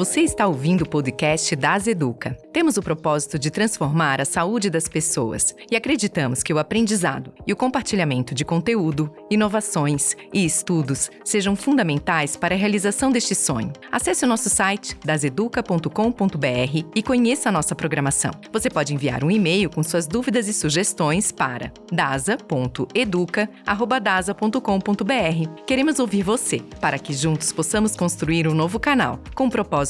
Você está ouvindo o podcast das Educa. Temos o propósito de transformar a saúde das pessoas e acreditamos que o aprendizado e o compartilhamento de conteúdo, inovações e estudos sejam fundamentais para a realização deste sonho. Acesse o nosso site daseduca.com.br e conheça a nossa programação. Você pode enviar um e-mail com suas dúvidas e sugestões para dasa.educa@dasa.com.br. Queremos ouvir você para que juntos possamos construir um novo canal com propósito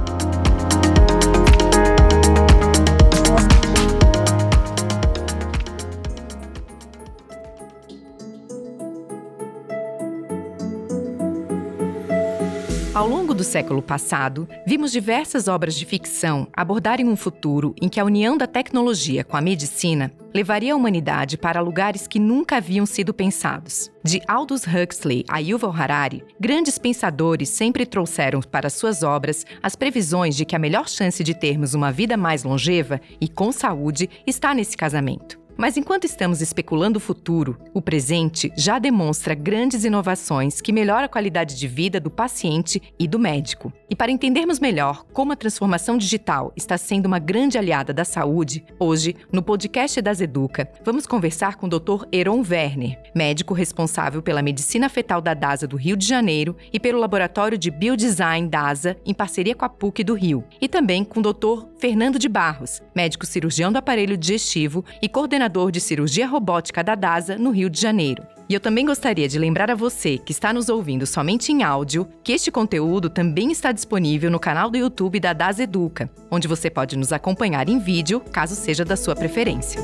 Ao longo do século passado, vimos diversas obras de ficção abordarem um futuro em que a união da tecnologia com a medicina levaria a humanidade para lugares que nunca haviam sido pensados. De Aldous Huxley a Yuval Harari, grandes pensadores sempre trouxeram para suas obras as previsões de que a melhor chance de termos uma vida mais longeva e com saúde está nesse casamento. Mas enquanto estamos especulando o futuro, o presente já demonstra grandes inovações que melhoram a qualidade de vida do paciente e do médico. E para entendermos melhor como a transformação digital está sendo uma grande aliada da saúde, hoje, no podcast das Educa, vamos conversar com o Dr. Heron Werner, médico responsável pela medicina fetal da DASA do Rio de Janeiro e pelo Laboratório de Biodesign DASA, em parceria com a PUC do Rio, e também com o Dr. Fernando de Barros, médico cirurgião do aparelho digestivo e coordenador coordenador de cirurgia robótica da DASA, no Rio de Janeiro. E eu também gostaria de lembrar a você que está nos ouvindo somente em áudio que este conteúdo também está disponível no canal do YouTube da DASA Educa, onde você pode nos acompanhar em vídeo, caso seja da sua preferência.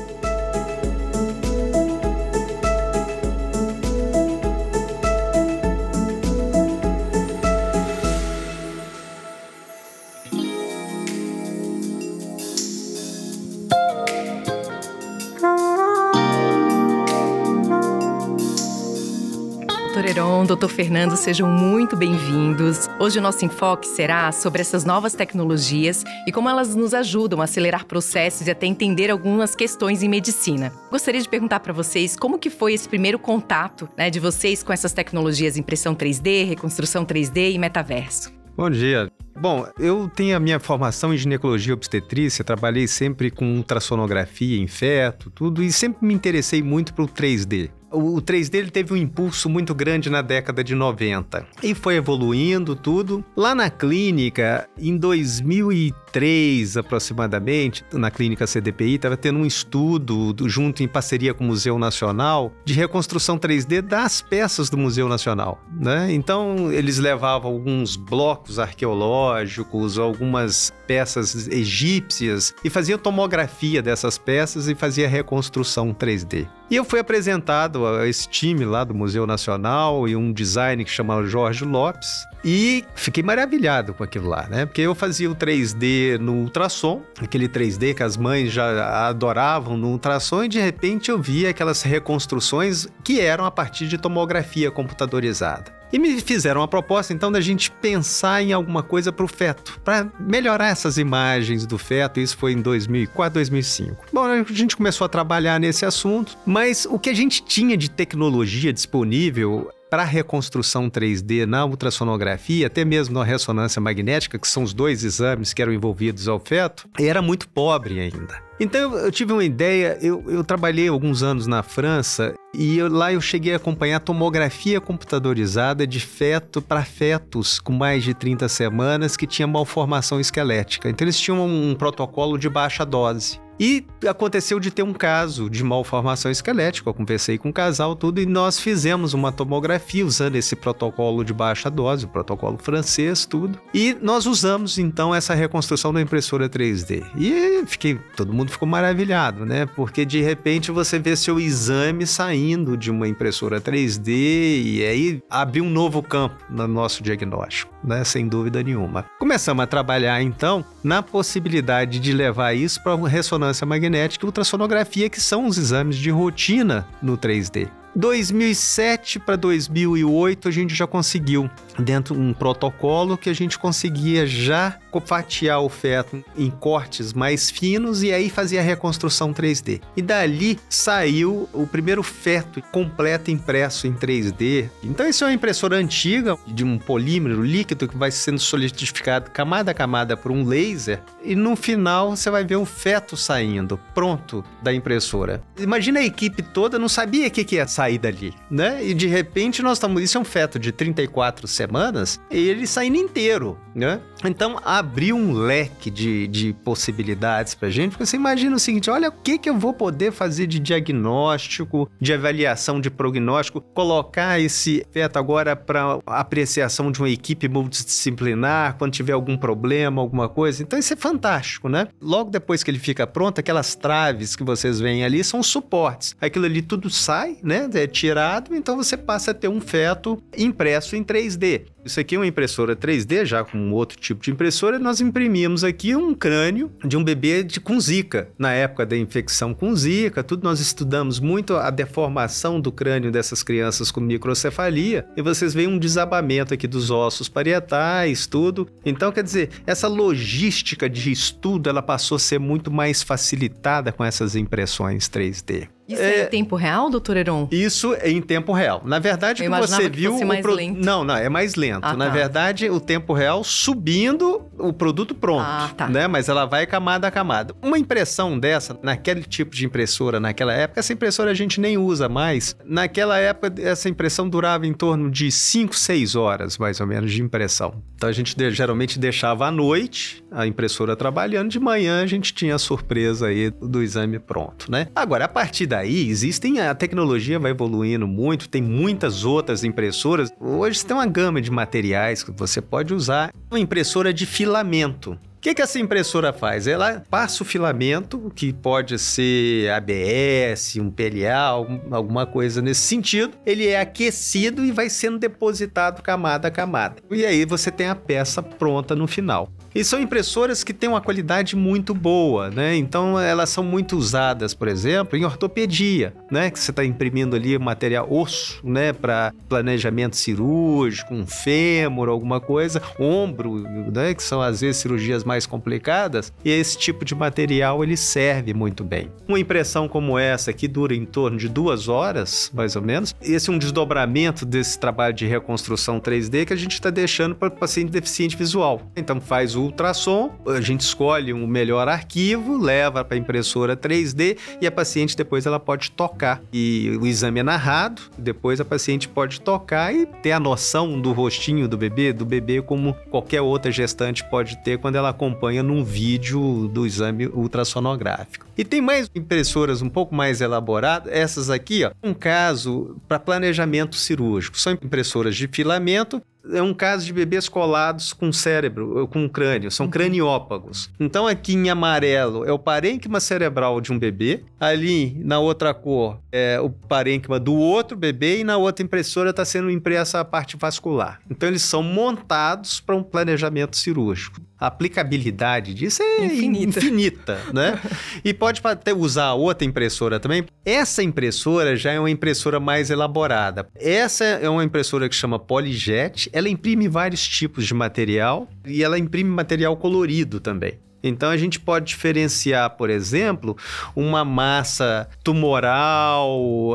Doutor Fernando, sejam muito bem-vindos. Hoje o nosso enfoque será sobre essas novas tecnologias e como elas nos ajudam a acelerar processos e até entender algumas questões em medicina. Gostaria de perguntar para vocês como que foi esse primeiro contato né, de vocês com essas tecnologias impressão 3D, reconstrução 3D e metaverso. Bom dia. Bom, eu tenho a minha formação em ginecologia e obstetrícia, trabalhei sempre com ultrassonografia em feto, tudo, e sempre me interessei muito pelo 3D. O 3D ele teve um impulso muito grande na década de 90 e foi evoluindo tudo. Lá na clínica, em 2003 aproximadamente, na clínica CDPI, estava tendo um estudo junto em parceria com o Museu Nacional de reconstrução 3D das peças do Museu Nacional. Né? Então, eles levavam alguns blocos arqueológicos, algumas peças egípcias e faziam tomografia dessas peças e fazia reconstrução 3D. E eu fui apresentado a esse time lá do Museu Nacional e um designer que chamava Jorge Lopes. E fiquei maravilhado com aquilo lá, né? Porque eu fazia o 3D no ultrassom, aquele 3D que as mães já adoravam no ultrassom, e de repente eu via aquelas reconstruções que eram a partir de tomografia computadorizada. E me fizeram a proposta então da gente pensar em alguma coisa para o feto, para melhorar essas imagens do feto. Isso foi em 2004, 2005. Bom, a gente começou a trabalhar nesse assunto, mas o que a gente tinha de tecnologia disponível para reconstrução 3D na ultrassonografia, até mesmo na ressonância magnética, que são os dois exames que eram envolvidos ao feto, era muito pobre ainda. Então eu, tive uma ideia, eu, eu trabalhei alguns anos na França e eu, lá eu cheguei a acompanhar tomografia computadorizada de feto para fetos com mais de 30 semanas que tinha malformação esquelética. Então eles tinham um, um protocolo de baixa dose. E aconteceu de ter um caso de malformação esquelética. Eu conversei com o casal, tudo, e nós fizemos uma tomografia usando esse protocolo de baixa dose, o protocolo francês, tudo. E nós usamos então essa reconstrução da impressora 3D. E fiquei, todo mundo ficou maravilhado, né? Porque de repente você vê seu exame saindo de uma impressora 3D e aí abriu um novo campo no nosso diagnóstico, né? Sem dúvida nenhuma. Começamos a trabalhar então na possibilidade de levar isso para ressonância ressonância magnética e ultrassonografia, que são os exames de rotina no 3D. 2007 para 2008 a gente já conseguiu dentro de um protocolo que a gente conseguia já fatiar o feto em cortes mais finos e aí fazia a reconstrução 3D. E dali saiu o primeiro feto completo impresso em 3D. Então isso é uma impressora antiga de um polímero líquido que vai sendo solidificado camada a camada por um laser e no final você vai ver um feto saindo pronto da impressora. Imagina a equipe toda não sabia o que, que ia sair dali, né? E de repente nós estamos, isso é um feto de 34 semanas semanas, ele saindo inteiro, né? Então abriu um leque de, de possibilidades pra gente, porque você imagina o seguinte: olha o que, que eu vou poder fazer de diagnóstico, de avaliação de prognóstico, colocar esse feto agora para apreciação de uma equipe multidisciplinar, quando tiver algum problema, alguma coisa. Então isso é fantástico, né? Logo depois que ele fica pronto, aquelas traves que vocês veem ali são suportes. Aquilo ali tudo sai, né? É tirado, então você passa a ter um feto impresso em 3D. Isso aqui é uma impressora 3D, já com outro tipo de impressora. Nós imprimimos aqui um crânio de um bebê de, com zika. Na época da infecção com zika, tudo nós estudamos muito a deformação do crânio dessas crianças com microcefalia. E vocês veem um desabamento aqui dos ossos parietais, tudo. Então, quer dizer, essa logística de estudo, ela passou a ser muito mais facilitada com essas impressões 3D. Isso é, é, em tempo real, doutor Heron? Isso é em tempo real. Na verdade, Eu que você que viu. Fosse mais pro... lento. Não, não, é mais lento. Ah, Na tá. verdade, o tempo real subindo o produto pronto. Ah, tá. né? Mas ela vai camada a camada. Uma impressão dessa, naquele tipo de impressora, naquela época, essa impressora a gente nem usa mais. Naquela época, essa impressão durava em torno de 5, 6 horas, mais ou menos, de impressão. Então a gente geralmente deixava à noite a impressora trabalhando, de manhã a gente tinha a surpresa aí do exame pronto, né? Agora, a partir daí, existem, a tecnologia vai evoluindo muito, tem muitas outras impressoras. Hoje tem uma gama de materiais que você pode usar. Uma impressora de filamento. O que, que essa impressora faz? Ela passa o filamento, que pode ser ABS, um PLA, alguma coisa nesse sentido. Ele é aquecido e vai sendo depositado camada a camada. E aí você tem a peça pronta no final. E são impressoras que têm uma qualidade muito boa, né? Então elas são muito usadas, por exemplo, em ortopedia, né? Que você está imprimindo ali material osso, né? Para planejamento cirúrgico, um fêmur, alguma coisa, ombro, né? Que são às vezes cirurgias mais complicadas. E esse tipo de material ele serve muito bem. Uma impressão como essa que dura em torno de duas horas, mais ou menos. Esse é um desdobramento desse trabalho de reconstrução 3D que a gente está deixando para o paciente deficiente visual. Então faz o ultrassom, a gente escolhe um melhor arquivo, leva para a impressora 3D e a paciente depois ela pode tocar. E o exame é narrado, depois a paciente pode tocar e ter a noção do rostinho do bebê, do bebê como qualquer outra gestante pode ter quando ela acompanha num vídeo do exame ultrassonográfico. E tem mais impressoras um pouco mais elaboradas, essas aqui, ó, um caso para planejamento cirúrgico. São impressoras de filamento é um caso de bebês colados com cérebro, com crânio, são uhum. craniópagos. Então aqui em amarelo é o parênquima cerebral de um bebê, ali na outra cor é o parênquima do outro bebê e na outra impressora está sendo impressa a parte vascular. Então eles são montados para um planejamento cirúrgico. A aplicabilidade disso é infinita, infinita né? e pode até usar outra impressora também. Essa impressora já é uma impressora mais elaborada. Essa é uma impressora que chama PolyJet. Ela imprime vários tipos de material e ela imprime material colorido também. Então a gente pode diferenciar, por exemplo, uma massa tumoral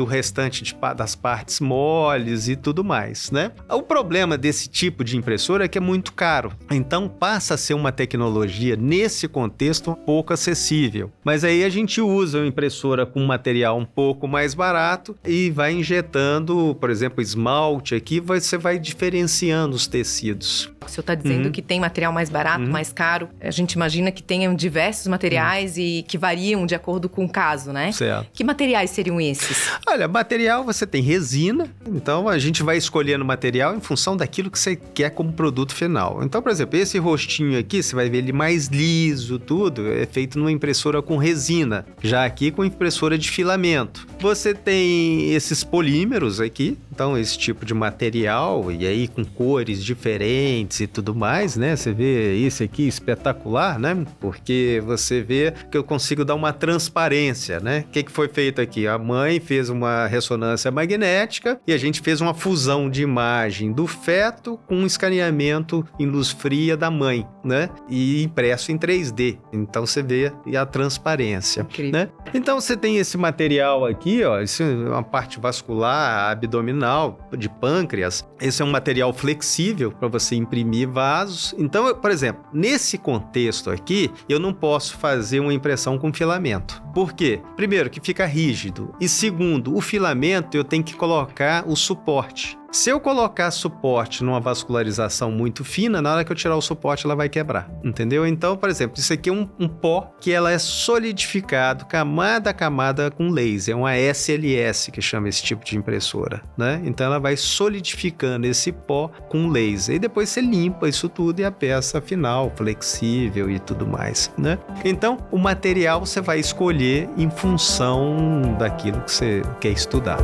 do restante de, das partes moles e tudo mais, né? O problema desse tipo de impressora é que é muito caro. Então passa a ser uma tecnologia nesse contexto pouco acessível. Mas aí a gente usa uma impressora com material um pouco mais barato e vai injetando, por exemplo, esmalte aqui, você vai diferenciando os tecidos. O senhor está dizendo uhum. que tem material mais barato, uhum. mais caro. A gente imagina que tenham diversos materiais uhum. e que variam de acordo com o caso, né? Certo. Que materiais seriam esses? Olha, material você tem resina, então a gente vai escolhendo material em função daquilo que você quer como produto final. Então, por exemplo, esse rostinho aqui, você vai ver ele mais liso, tudo, é feito numa impressora com resina. Já aqui com impressora de filamento. Você tem esses polímeros aqui, então esse tipo de material e aí com cores diferentes e tudo mais, né? Você vê isso aqui espetacular, né? Porque você vê que eu consigo dar uma transparência, né? O que, que foi feito aqui? A mãe fez uma ressonância magnética e a gente fez uma fusão de imagem do feto com um escaneamento em luz fria da mãe, né? E impresso em 3D. Então você vê a transparência, Incrível. né? Então você tem esse material aqui, ó, esse é uma parte vascular abdominal de pâncreas. Esse é um material flexível para você imprimir vasos. Então, por exemplo, nesse contexto aqui, eu não posso fazer uma impressão com filamento. Por quê? Primeiro, que fica rígido. E segundo, o filamento eu tenho que colocar o suporte. Se eu colocar suporte numa vascularização muito fina, na hora que eu tirar o suporte, ela vai quebrar, entendeu? Então, por exemplo, isso aqui é um, um pó que ela é solidificado camada a camada com laser, é uma SLS que chama esse tipo de impressora, né? Então ela vai solidificando esse pó com laser e depois você limpa isso tudo e a peça final flexível e tudo mais, né? Então, o material você vai escolher em função daquilo que você quer estudar.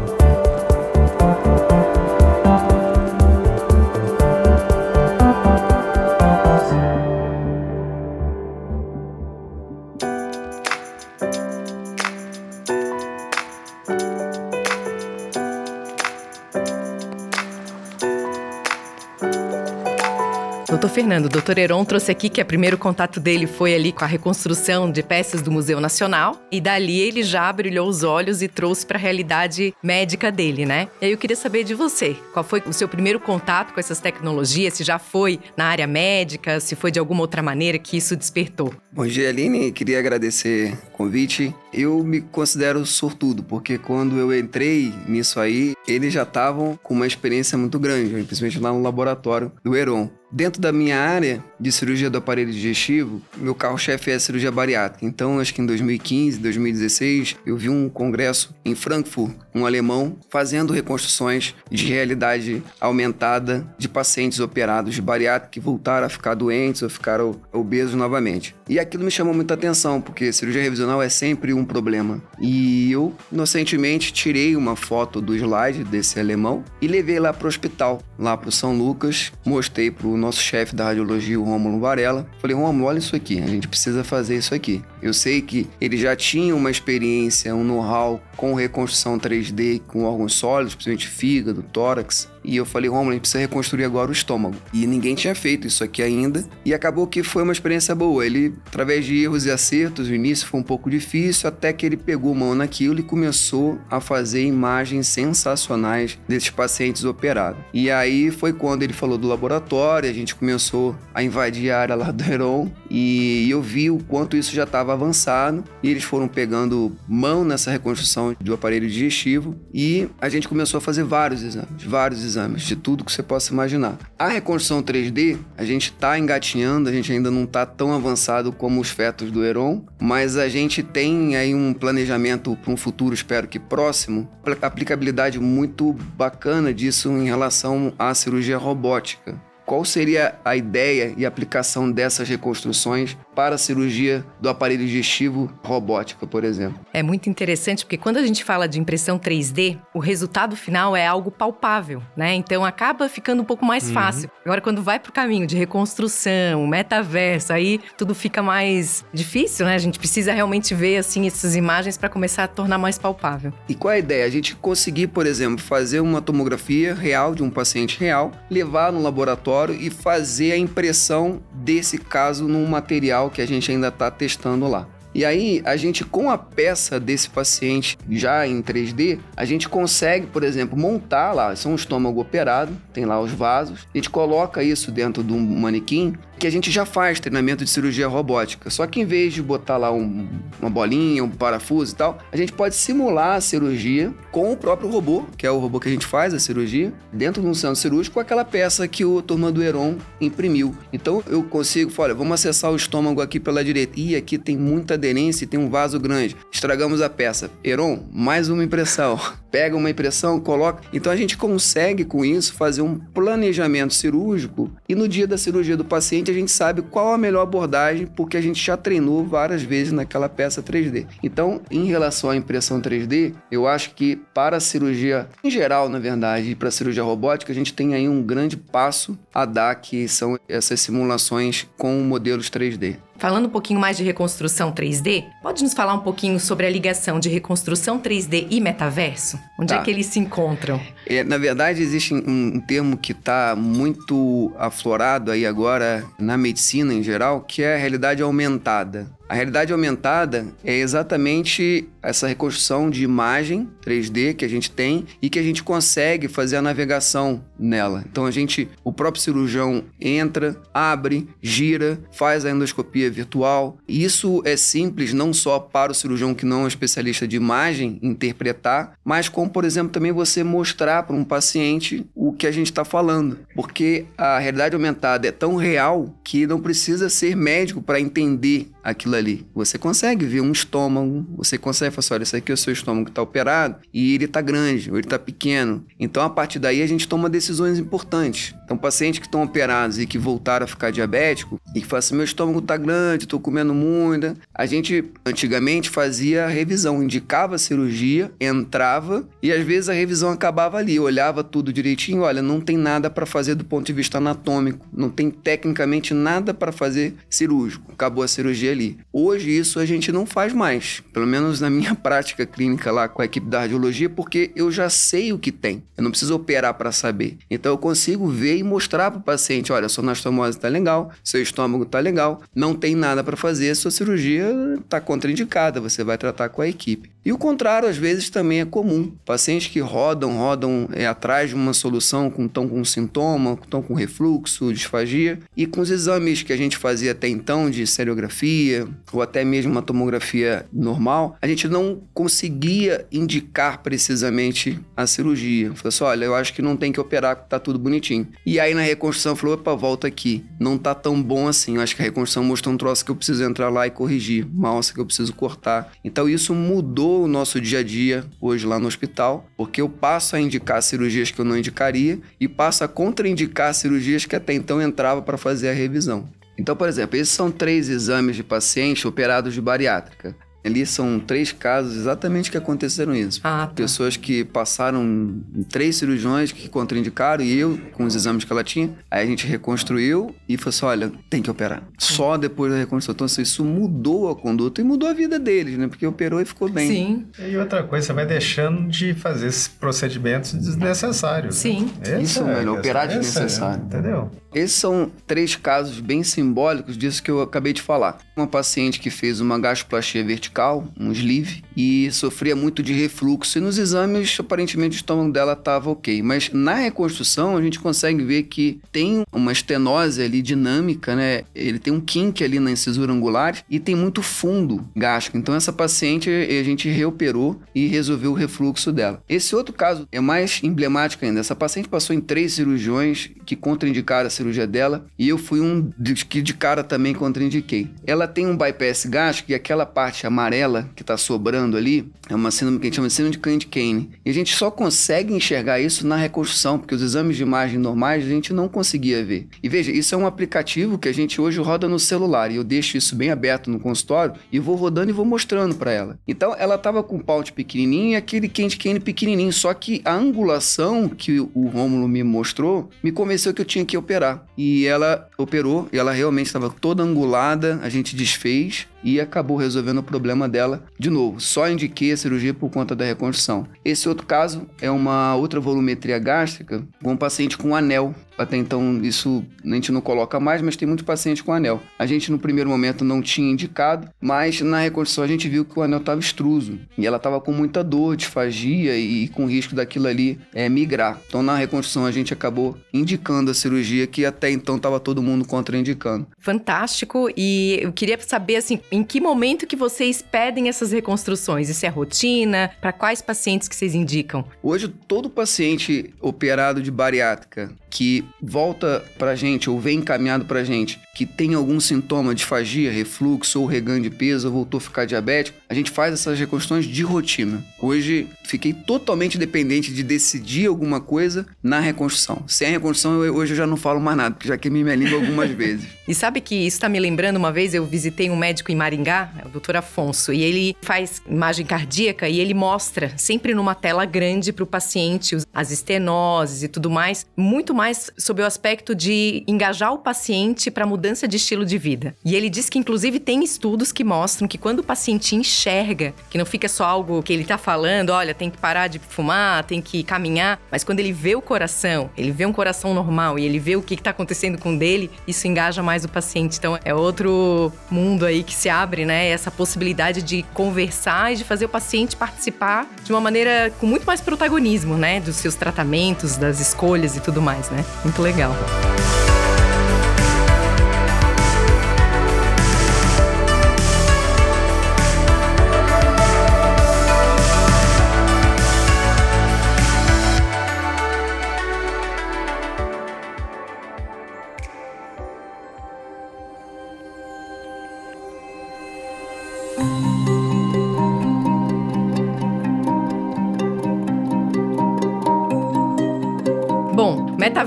Fernando, o doutor Heron trouxe aqui que o primeiro contato dele foi ali com a reconstrução de peças do Museu Nacional. E dali ele já brilhou os olhos e trouxe para a realidade médica dele, né? E aí eu queria saber de você, qual foi o seu primeiro contato com essas tecnologias? Se já foi na área médica, se foi de alguma outra maneira que isso despertou? Bom dia, Aline. Queria agradecer o convite. Eu me considero sortudo, porque quando eu entrei nisso aí, eles já estavam com uma experiência muito grande, principalmente lá no laboratório do Heron. Dentro da minha área de cirurgia do aparelho digestivo, meu carro-chefe é a cirurgia bariátrica. Então, acho que em 2015, 2016, eu vi um congresso em Frankfurt, um alemão, fazendo reconstruções de realidade aumentada de pacientes operados de bariátrica que voltaram a ficar doentes ou ficaram obesos novamente. E aquilo me chamou muita atenção, porque cirurgia revisional é sempre um problema. E eu, inocentemente, tirei uma foto do slide desse alemão e levei lá para o hospital, lá para o São Lucas, mostrei para o nosso chefe da radiologia, o Rômulo Varela. Falei, Rômulo, olha isso aqui, a gente precisa fazer isso aqui. Eu sei que ele já tinha uma experiência, um know-how com reconstrução 3D com órgãos sólidos, principalmente fígado, tórax. E eu falei, Romulo, a gente precisa reconstruir agora o estômago. E ninguém tinha feito isso aqui ainda. E acabou que foi uma experiência boa. Ele, através de erros e acertos, no início foi um pouco difícil, até que ele pegou mão naquilo e começou a fazer imagens sensacionais desses pacientes operados. E aí foi quando ele falou do laboratório, a gente começou a invadir a área lá do Heron e eu vi o quanto isso já estava avançado. E eles foram pegando mão nessa reconstrução do aparelho digestivo e a gente começou a fazer vários exames, vários exames exames, de tudo que você possa imaginar. A reconstrução 3D, a gente está engatinhando, a gente ainda não está tão avançado como os fetos do Heron, mas a gente tem aí um planejamento para um futuro, espero que próximo, aplicabilidade muito bacana disso em relação à cirurgia robótica. Qual seria a ideia e aplicação dessas reconstruções para a cirurgia do aparelho digestivo robótica, por exemplo? É muito interessante porque quando a gente fala de impressão 3D, o resultado final é algo palpável, né? Então acaba ficando um pouco mais uhum. fácil. Agora, quando vai para o caminho de reconstrução, metaverso, aí tudo fica mais difícil, né? A gente precisa realmente ver assim essas imagens para começar a tornar mais palpável. E qual é a ideia? A gente conseguir, por exemplo, fazer uma tomografia real de um paciente real, levar no laboratório laboratório e fazer a impressão desse caso num material que a gente ainda está testando lá. E aí, a gente, com a peça desse paciente já em 3D, a gente consegue, por exemplo, montar lá, são um estômago operado, tem lá os vasos, a gente coloca isso dentro de um manequim que a gente já faz treinamento de cirurgia robótica. Só que em vez de botar lá um, uma bolinha, um parafuso e tal, a gente pode simular a cirurgia com o próprio robô, que é o robô que a gente faz a cirurgia, dentro de um centro cirúrgico aquela peça que o turma do Heron imprimiu. Então eu consigo, olha, vamos acessar o estômago aqui pela direita. E aqui tem muita tem um vaso grande. Estragamos a peça. Heron, mais uma impressão. pega uma impressão, coloca. Então a gente consegue com isso fazer um planejamento cirúrgico e no dia da cirurgia do paciente a gente sabe qual a melhor abordagem porque a gente já treinou várias vezes naquela peça 3D. Então, em relação à impressão 3D, eu acho que para a cirurgia em geral, na verdade, e para a cirurgia robótica, a gente tem aí um grande passo a dar que são essas simulações com modelos 3D. Falando um pouquinho mais de reconstrução 3D, pode nos falar um pouquinho sobre a ligação de reconstrução 3D e metaverso? Onde é tá. é que eles se encontram? É, na verdade, existe um, um termo que está muito aflorado aí agora na medicina em geral, que é a realidade aumentada. A realidade aumentada é exatamente essa reconstrução de imagem 3D que a gente tem e que a gente consegue fazer a navegação nela. Então a gente, o próprio cirurgião entra, abre, gira, faz a endoscopia virtual. Isso é simples não só para o cirurgião que não é especialista de imagem interpretar, mas como, por exemplo, também você mostrar para um paciente o que a gente está falando. Porque a realidade aumentada é tão real que não precisa ser médico para entender aquilo ali. Você consegue ver um estômago, você consegue falar assim, olha, esse aqui é o seu estômago que está operado e ele está grande ou ele está pequeno. Então, a partir daí, a gente toma decisões importantes. Então, pacientes que estão operados e que voltaram a ficar diabético e que falam assim, meu estômago está grande, estou comendo muito. A gente, antigamente, fazia revisão, indicava a cirurgia, entrava e às vezes a revisão acabava ali, olhava tudo direitinho, olha, não tem nada para fazer do ponto de vista anatômico, não tem tecnicamente nada para fazer cirúrgico. Acabou a cirurgia ali. Hoje isso a gente não faz mais, pelo menos na minha prática clínica lá com a equipe da radiologia, porque eu já sei o que tem. Eu não preciso operar para saber. Então eu consigo ver e mostrar para o paciente, olha, sua anastomose está legal, seu estômago está legal, não tem nada para fazer, sua cirurgia está contraindicada, você vai tratar com a equipe. E o contrário, às vezes, também é comum. Pacientes que rodam, rodam é, atrás de uma solução, com, estão com sintoma, estão com refluxo, disfagia, e com os exames que a gente fazia até então, de seriografia, ou até mesmo uma tomografia normal, a gente não conseguia indicar precisamente a cirurgia. Falei assim, olha, eu acho que não tem que operar, tá tudo bonitinho. E aí na reconstrução falou, opa, volta aqui. Não tá tão bom assim. Eu acho que a reconstrução mostrou um troço que eu preciso entrar lá e corrigir, uma alça que eu preciso cortar. Então isso mudou o nosso dia a dia hoje lá no hospital, porque eu passo a indicar cirurgias que eu não indicaria e passo a contraindicar cirurgias que até então entrava para fazer a revisão. Então, por exemplo, esses são três exames de pacientes operados de bariátrica. Ali são três casos exatamente que aconteceram isso. Ah, tá. Pessoas que passaram em três cirurgiões que contraindicaram e eu, com os exames que ela tinha, aí a gente reconstruiu e falou assim: olha, tem que operar. Só depois da reconstrução. Então, assim, isso mudou a conduta e mudou a vida deles, né? Porque operou e ficou bem. Sim. E outra coisa, você vai deixando de fazer esses procedimentos desnecessários. Né? Sim. Né? Isso, é, velho, operar desnecessário. É, entendeu? Esses são três casos bem simbólicos disso que eu acabei de falar. Uma paciente que fez uma gastroplastia vertical, um sleeve, e sofria muito de refluxo. E nos exames, aparentemente, o estômago dela estava ok. Mas na reconstrução, a gente consegue ver que tem uma estenose ali dinâmica, né? Ele tem um kink ali na incisura angular e tem muito fundo gástrico. Então, essa paciente a gente reoperou e resolveu o refluxo dela. Esse outro caso é mais emblemático ainda. Essa paciente passou em três cirurgiões que contraindicaram a cirurgia dela e eu fui um que de cara também contraindiquei. Ela tem um bypass gástrico e aquela parte amarela que está sobrando ali é uma síndrome que a gente chama de síndrome de Candy-Kane. E a gente só consegue enxergar isso na reconstrução, porque os exames de imagem normais a gente não conseguia ver. E veja, isso é um aplicativo que a gente hoje roda no celular e eu deixo isso bem aberto no consultório e vou rodando e vou mostrando para ela. Então ela estava com o paute pequenininho e aquele Candy-Kane pequenininho, só que a angulação que o Rômulo me mostrou me convenceu que eu tinha que operar. E ela operou e ela realmente estava toda angulada, a gente desfez e acabou resolvendo o problema dela de novo. Só indiquei a cirurgia por conta da reconstrução. Esse outro caso é uma outra volumetria gástrica com um paciente com anel até então isso a gente não coloca mais, mas tem muitos pacientes com anel. A gente no primeiro momento não tinha indicado, mas na reconstrução a gente viu que o anel estava extruso e ela estava com muita dor, disfagia e com risco daquilo ali é, migrar. Então na reconstrução a gente acabou indicando a cirurgia que até então estava todo mundo contraindicando. Fantástico e eu queria saber assim, em que momento que vocês pedem essas reconstruções? Isso é rotina? Para quais pacientes que vocês indicam? Hoje todo paciente operado de bariátrica que volta pra gente ou vem encaminhado pra gente que tem algum sintoma de fagia, refluxo ou reganho de peso, ou voltou a ficar diabético, a gente faz essas reconstruções de rotina. Hoje fiquei totalmente dependente de decidir alguma coisa na reconstrução. Sem a reconstrução, eu, hoje eu já não falo mais nada, porque já queimei minha língua algumas vezes. E sabe que isso está me lembrando uma vez, eu visitei um médico em Maringá, o doutor Afonso, e ele faz imagem cardíaca e ele mostra sempre numa tela grande para o paciente as estenoses e tudo mais, muito mais sob o aspecto de engajar o paciente para mudança de estilo de vida. E ele diz que, inclusive, tem estudos que mostram que quando o paciente enxerga, que não fica só algo que ele tá falando, olha, tem que parar de fumar, tem que caminhar, mas quando ele vê o coração, ele vê um coração normal e ele vê o que, que tá acontecendo com dele, isso engaja mais o paciente. Então, é outro mundo aí que se abre, né? Essa possibilidade de conversar e de fazer o paciente participar de uma maneira com muito mais protagonismo, né? Dos seus tratamentos, das escolhas e tudo mais, né? Muito legal.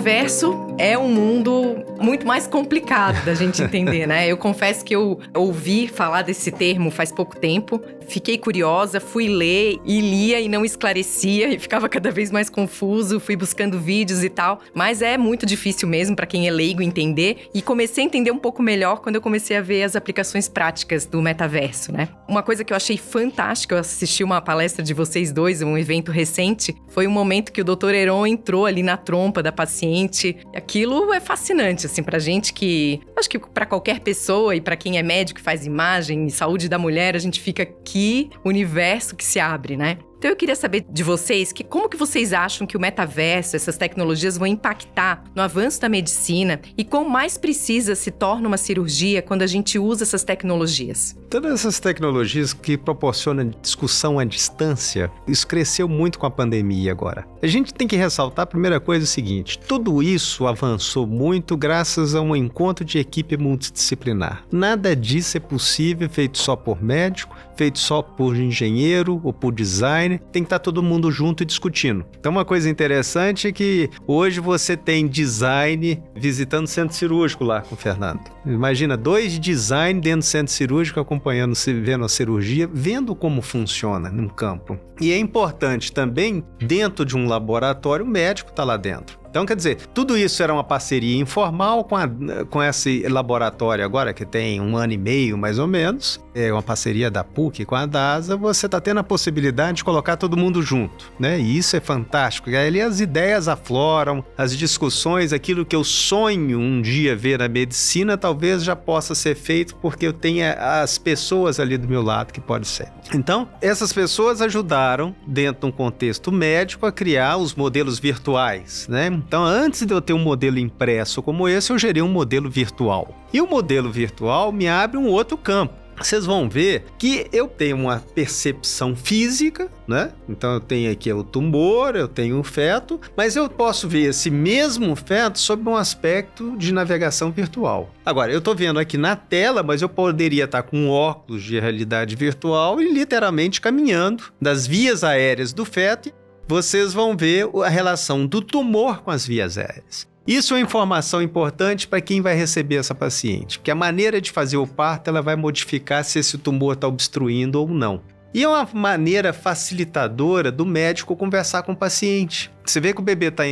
Metaverso é um mundo muito mais complicado da gente entender, né? Eu confesso que eu ouvi falar desse termo faz pouco tempo, fiquei curiosa, fui ler e lia e não esclarecia e ficava cada vez mais confuso, fui buscando vídeos e tal, mas é muito difícil mesmo para quem é leigo entender e comecei a entender um pouco melhor quando eu comecei a ver as aplicações práticas do metaverso, né? Uma coisa que eu achei fantástica, eu assisti uma palestra de vocês dois, um evento recente, foi um momento que o Dr. Heron entrou ali na trompa da paciente. Aquilo é fascinante assim, pra gente que. Acho que para qualquer pessoa e para quem é médico faz imagem e saúde da mulher, a gente fica aqui, universo que se abre, né? Então eu queria saber de vocês que como que vocês acham que o metaverso, essas tecnologias vão impactar no avanço da medicina e quão mais precisa se torna uma cirurgia quando a gente usa essas tecnologias? Todas essas tecnologias que proporcionam discussão à distância, isso cresceu muito com a pandemia agora. A gente tem que ressaltar a primeira coisa é o seguinte: tudo isso avançou muito graças a um encontro de equipe multidisciplinar. Nada disso é possível feito só por médico, feito só por engenheiro ou por online, tem que estar tá todo mundo junto e discutindo. Então, uma coisa interessante é que hoje você tem design visitando o centro cirúrgico lá com o Fernando. Imagina dois design dentro do centro cirúrgico acompanhando, vendo a cirurgia, vendo como funciona no campo. E é importante também, dentro de um laboratório, o médico está lá dentro. Então, quer dizer, tudo isso era uma parceria informal com, a, com esse laboratório agora, que tem um ano e meio mais ou menos, é uma parceria da PUC com a DASA, você está tendo a possibilidade de colocar todo mundo junto, né? E isso é fantástico. E ali as ideias afloram, as discussões, aquilo que eu sonho um dia ver na medicina, talvez já possa ser feito porque eu tenha as pessoas ali do meu lado que pode ser. Então, essas pessoas ajudaram, dentro de um contexto médico, a criar os modelos virtuais, né? Então, antes de eu ter um modelo impresso como esse, eu gerei um modelo virtual. E o modelo virtual me abre um outro campo vocês vão ver que eu tenho uma percepção física, né? Então eu tenho aqui o tumor, eu tenho o feto, mas eu posso ver esse mesmo feto sob um aspecto de navegação virtual. Agora, eu estou vendo aqui na tela, mas eu poderia estar com um óculos de realidade virtual e literalmente caminhando das vias aéreas do feto vocês vão ver a relação do tumor com as vias aéreas. Isso é informação importante para quem vai receber essa paciente, porque a maneira de fazer o parto ela vai modificar se esse tumor está obstruindo ou não. E é uma maneira facilitadora do médico conversar com o paciente. Você vê que o bebê está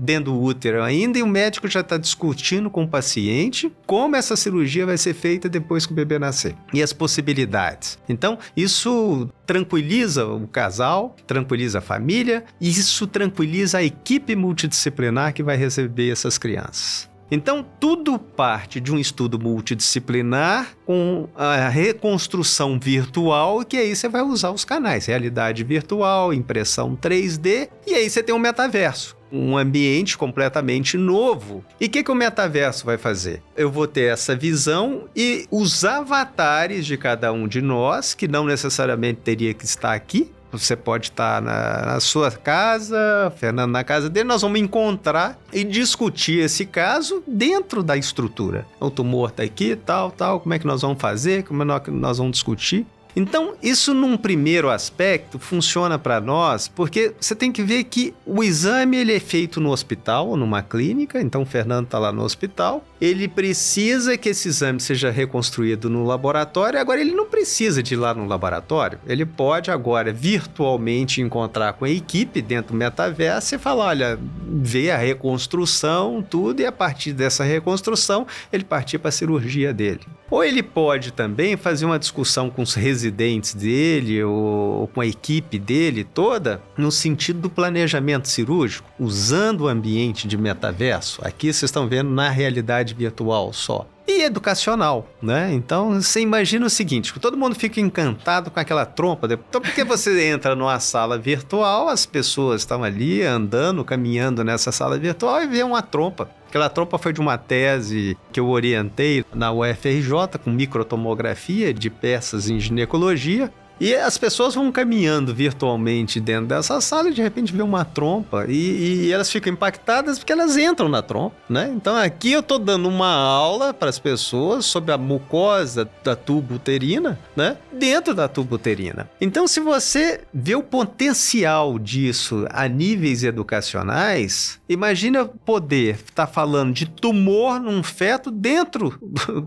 dentro do útero ainda e o médico já está discutindo com o paciente como essa cirurgia vai ser feita depois que o bebê nascer e as possibilidades. Então, isso tranquiliza o casal, tranquiliza a família e isso tranquiliza a equipe multidisciplinar que vai receber essas crianças. Então, tudo parte de um estudo multidisciplinar com a reconstrução virtual, que aí você vai usar os canais, realidade virtual, impressão 3D, e aí você tem um metaverso um ambiente completamente novo. E o que, que o metaverso vai fazer? Eu vou ter essa visão e os avatares de cada um de nós, que não necessariamente teria que estar aqui, Você pode estar na, na sua casa, Fernando na casa dele, nós vamos encontrar e discutir esse caso dentro da estrutura. O tumor está aqui, tal, tal, como é que nós vamos fazer, como é que nós vamos discutir. Então, isso num primeiro aspecto funciona para nós, porque você tem que ver que o exame ele é feito no hospital, numa clínica, então o Fernando está lá no hospital, ele precisa que esse exame seja reconstruído no laboratório, agora ele não precisa de ir lá no laboratório, ele pode agora virtualmente encontrar com a equipe dentro do metaverso e falar, olha, ver a reconstrução, tudo, e a partir dessa reconstrução ele partir para a cirurgia dele. Ou ele pode também fazer uma discussão com os residentes dele ou, ou, com a equipe dele toda no sentido do planejamento cirúrgico, usando o ambiente de metaverso. Aqui vocês estão vendo na realidade virtual só e educacional, né? Então você imagina o seguinte: todo mundo fica encantado com aquela trompa. Então, porque você entra numa sala virtual, as pessoas estão ali andando, caminhando nessa sala virtual e vê uma trompa. Aquela trompa foi de uma tese que eu orientei na UFRJ com microtomografia de peças em ginecologia. E as pessoas vão caminhando virtualmente dentro dessa sala e de repente vê uma trompa e, e, elas ficam impactadas porque elas entram na trompa, né? Então aqui eu tô dando uma aula para as pessoas sobre a mucosa da tuba uterina, né? Dentro da tuba uterina. Então se você vê o potencial disso a níveis educacionais, imagina poder estar tá falando de tumor num feto dentro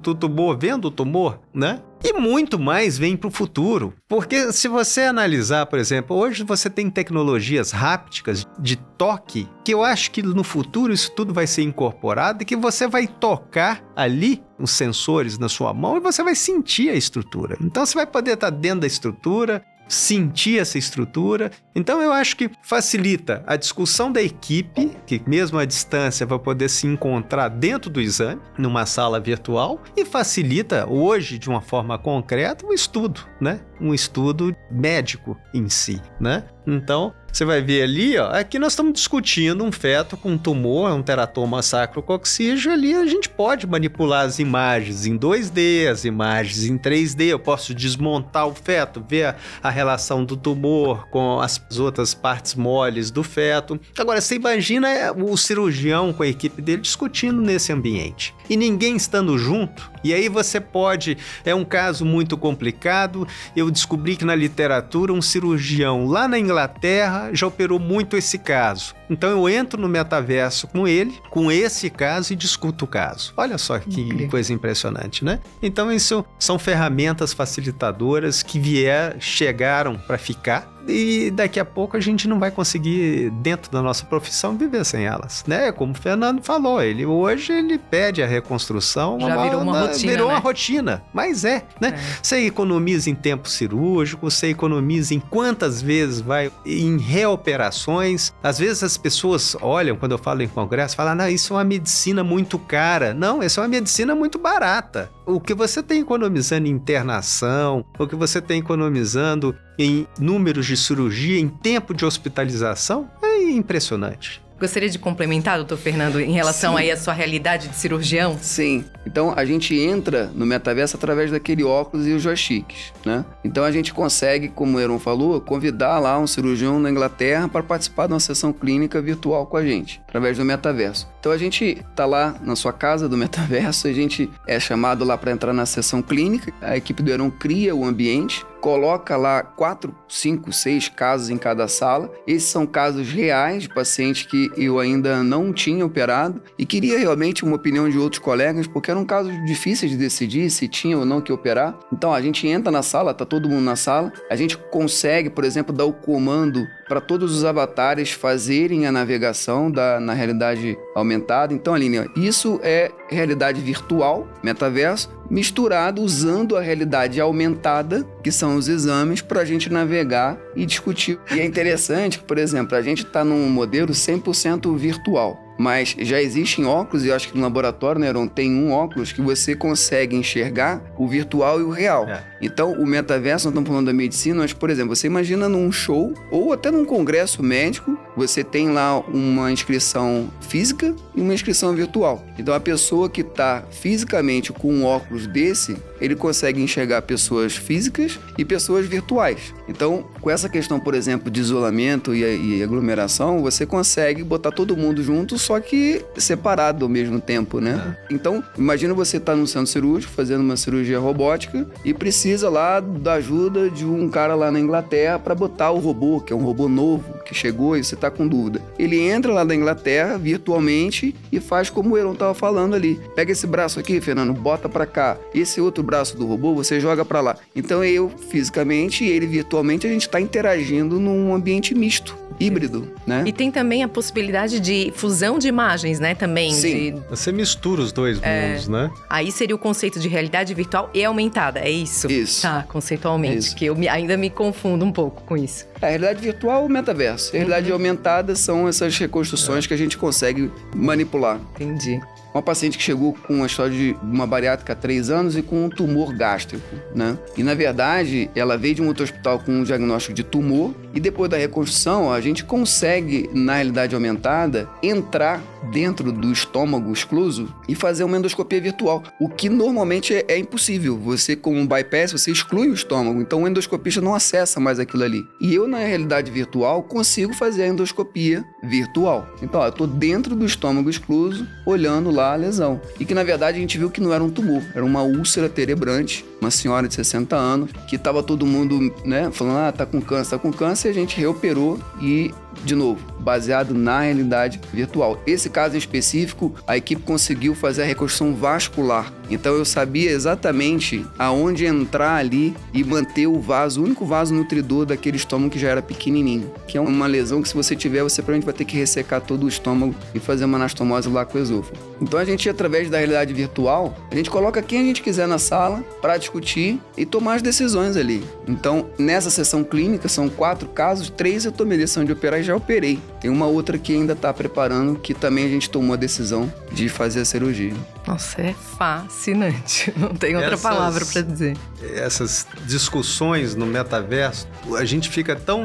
do tumor, vendo o tumor, né? E muito mais vem para o futuro. Porque se você analisar, por exemplo, hoje você tem tecnologias hápticas de toque, que eu acho que no futuro isso tudo vai ser incorporado e que você vai tocar ali os sensores na sua mão e você vai sentir a estrutura. Então você vai poder estar dentro da estrutura, sentir essa estrutura. Então eu acho que facilita a discussão da equipe, que mesmo à distância vai poder se encontrar dentro do exame, numa sala virtual, e facilita hoje de uma forma concreta o estudo, né? Um estudo médico em si, né? Então, você vai ver ali, ó, aqui nós estamos discutindo um feto com um tumor, um teratoma sacrococcígeo, ali a gente pode manipular as imagens em 2D, as imagens em 3D, eu posso desmontar o feto, ver a, a relação do tumor com as outras partes moles do feto. Agora, você imagina é, o cirurgião com a equipe dele discutindo nesse ambiente e ninguém estando junto. E aí você pode, é um caso muito complicado. Eu descobri que na literatura um cirurgião lá na Inglaterra já operou muito esse caso. Então eu entro no metaverso com ele, com esse caso e discuto o caso. Olha só que Incrível. coisa impressionante, né? Então isso são ferramentas facilitadoras que vier, chegaram para ficar e daqui a pouco a gente não vai conseguir, dentro da nossa profissão, viver sem elas, né? Como o Fernando falou, ele hoje ele pede a reconstrução, já uma, virou uma, rotina, virou né? uma rotina, mas é, né? É. Você economiza em tempo cirúrgico, você economiza em quantas vezes vai em reoperações. Às vezes as pessoas olham quando eu falo em congresso, falam, isso é uma medicina muito cara. Não, essa é uma medicina muito barata. O que você tem economizando em internação, o que você tem economizando em números de cirurgia, em tempo de hospitalização, é impressionante. Gostaria de complementar, doutor Fernando, em relação Sim. aí à sua realidade de cirurgião? Sim. Então a gente entra no metaverso através daquele óculos e os joysticks, né? Então a gente consegue, como o Heron falou, convidar lá um cirurgião na Inglaterra para participar de uma sessão clínica virtual com a gente, através do metaverso. Então a gente tá lá na sua casa do metaverso, a gente é chamado lá para entrar na sessão clínica, a equipe do Heron cria o ambiente, coloca lá quatro, cinco, seis casos em cada sala. Esses são casos reais de pacientes que eu ainda não tinha operado e queria realmente uma opinião de outros colegas, porque eram casos difíceis de decidir se tinha ou não que operar. Então a gente entra na sala, tá todo mundo na sala, a gente consegue, por exemplo, dar o comando para todos os avatares fazerem a navegação da, na realidade aumentada. Então, Aline, isso é realidade virtual, metaverso, misturado usando a realidade aumentada, que são os exames, para a gente navegar e discutir. E é interessante que, por exemplo, a gente está num modelo 100% virtual. Mas já existem óculos, e eu acho que no laboratório, Neron, né, tem um óculos que você consegue enxergar o virtual e o real. É. Então, o metaverso, nós estamos falando da medicina, mas, por exemplo, você imagina num show ou até num congresso médico, você tem lá uma inscrição física e uma inscrição virtual. Então, a pessoa que está fisicamente com um óculos desse, ele consegue enxergar pessoas físicas e pessoas virtuais. Então, com essa questão, por exemplo, de isolamento e, e aglomeração, você consegue botar todo mundo junto, só que separado ao mesmo tempo, né? É. Então, imagina você estar tá no centro cirúrgico fazendo uma cirurgia robótica e precisa lá da ajuda de um cara lá na Inglaterra para botar o robô, que é um robô novo que chegou e você está com dúvida. Ele entra lá da Inglaterra virtualmente e faz como o Elon estava falando ali. Pega esse braço aqui, Fernando, bota para cá. Esse outro braço do robô você joga para lá. Então eu fisicamente e ele virtualmente a gente está interagindo num ambiente misto híbrido, né? E tem também a possibilidade de fusão de imagens, né? Também. Sim. De... Você mistura os dois é... mundos, né? Aí seria o conceito de realidade virtual e aumentada, é isso? Isso. Tá, conceitualmente, isso. que eu ainda me confundo um pouco com isso. É, a realidade virtual o metaverso. A realidade uhum. aumentada são essas reconstruções é. que a gente consegue manipular. Entendi uma paciente que chegou com uma história de uma bariátrica há três anos e com um tumor gástrico, né? E na verdade, ela veio de um outro hospital com um diagnóstico de tumor e depois da reconstrução, a gente consegue, na realidade aumentada, entrar dentro do estômago excluso e fazer uma endoscopia virtual, o que normalmente é, é impossível. Você, com um bypass, você exclui o estômago, então o endoscopista não acessa mais aquilo ali. E eu, na realidade virtual, consigo fazer a endoscopia virtual. Então, ó, eu estou dentro do estômago excluso, olhando lá a lesão. E que na verdade a gente viu que não era um tumor, era uma úlcera cerebrante, uma senhora de 60 anos, que estava todo mundo, né, falando, ah, tá com câncer, tá com câncer, e a gente reoperou e de novo, baseado na realidade virtual. Esse caso em específico, a equipe conseguiu fazer a reconstrução vascular. Então eu sabia exatamente aonde entrar ali e manter o vaso, o único vaso nutridor daquele estômago que já era pequenininho. Que é uma lesão que se você tiver, você provavelmente vai ter que ressecar todo o estômago e fazer uma anastomose lá com o esôfago. Então a gente, através da realidade virtual, a gente coloca quem a gente quiser na sala para discutir e tomar as decisões ali. Então, nessa sessão clínica, são quatro casos, três eu tomei decisão de operar já operei. Tem uma outra que ainda está preparando, que também a gente tomou a decisão de fazer a cirurgia. Nossa, é fascinante. Não tem outra essas, palavra para dizer. Essas discussões no metaverso, a gente fica tão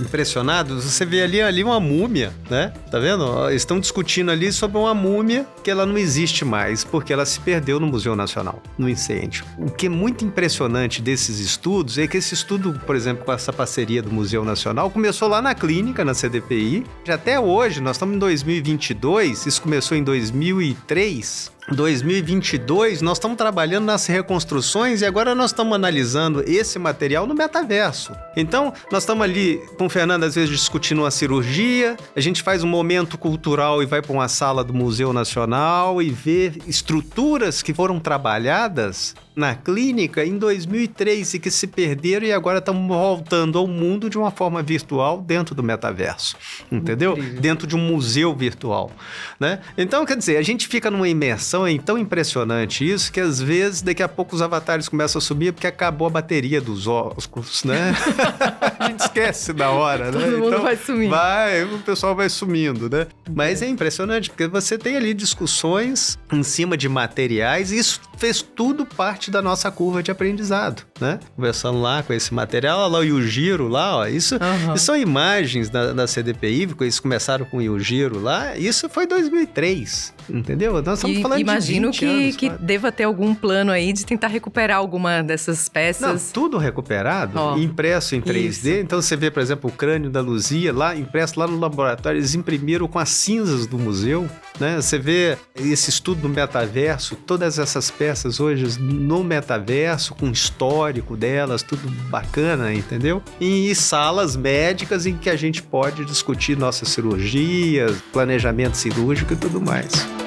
impressionado. Você vê ali, ali uma múmia, né? Tá vendo? Estão discutindo ali sobre uma múmia que ela não existe mais, porque ela se perdeu no Museu Nacional, no incêndio. O que é muito impressionante desses estudos é que esse estudo, por exemplo, com essa parceria do Museu Nacional, começou lá na clínica, na CDPI. Já até hoje, nós estamos em 2022, isso começou em 2003. 2022, nós estamos trabalhando nas reconstruções e agora nós estamos analisando esse material no metaverso. Então, nós estamos ali com o Fernando, às vezes, discutindo uma cirurgia, a gente faz um momento cultural e vai para uma sala do Museu Nacional e vê estruturas que foram trabalhadas na clínica em 2003 e que se perderam e agora estão voltando ao mundo de uma forma virtual dentro do metaverso, entendeu? Incrível. Dentro de um museu virtual, né? Então, quer dizer, a gente fica numa imersão, é tão impressionante isso que às vezes daqui a pouco os avatares começam a subir porque acabou a bateria dos óculos, né? a gente esquece da hora, né? Todo mundo então, vai sumindo. Vai, o pessoal vai sumindo, né? Mas é impressionante porque você tem ali discussões em cima de materiais e isso fez tudo parte da nossa curva de aprendizado, né? Conversando lá com esse material, olha lá o Yujiro lá, ó, isso, uhum. isso são imagens da, da CDPI, eles começaram com o Yujiro lá, isso foi 2003, entendeu? Nós estamos e, falando imagino de Imagino que, que deva ter algum plano aí de tentar recuperar alguma dessas peças. Não, tudo recuperado, oh, impresso em 3D, isso. então você vê, por exemplo, o crânio da Luzia lá, impresso lá no laboratório, eles imprimiram com as cinzas do museu, né? Você vê esse estudo do metaverso, todas essas peças peças hoje no metaverso, com histórico delas, tudo bacana, entendeu? E salas médicas em que a gente pode discutir nossas cirurgias, planejamento cirúrgico e tudo mais.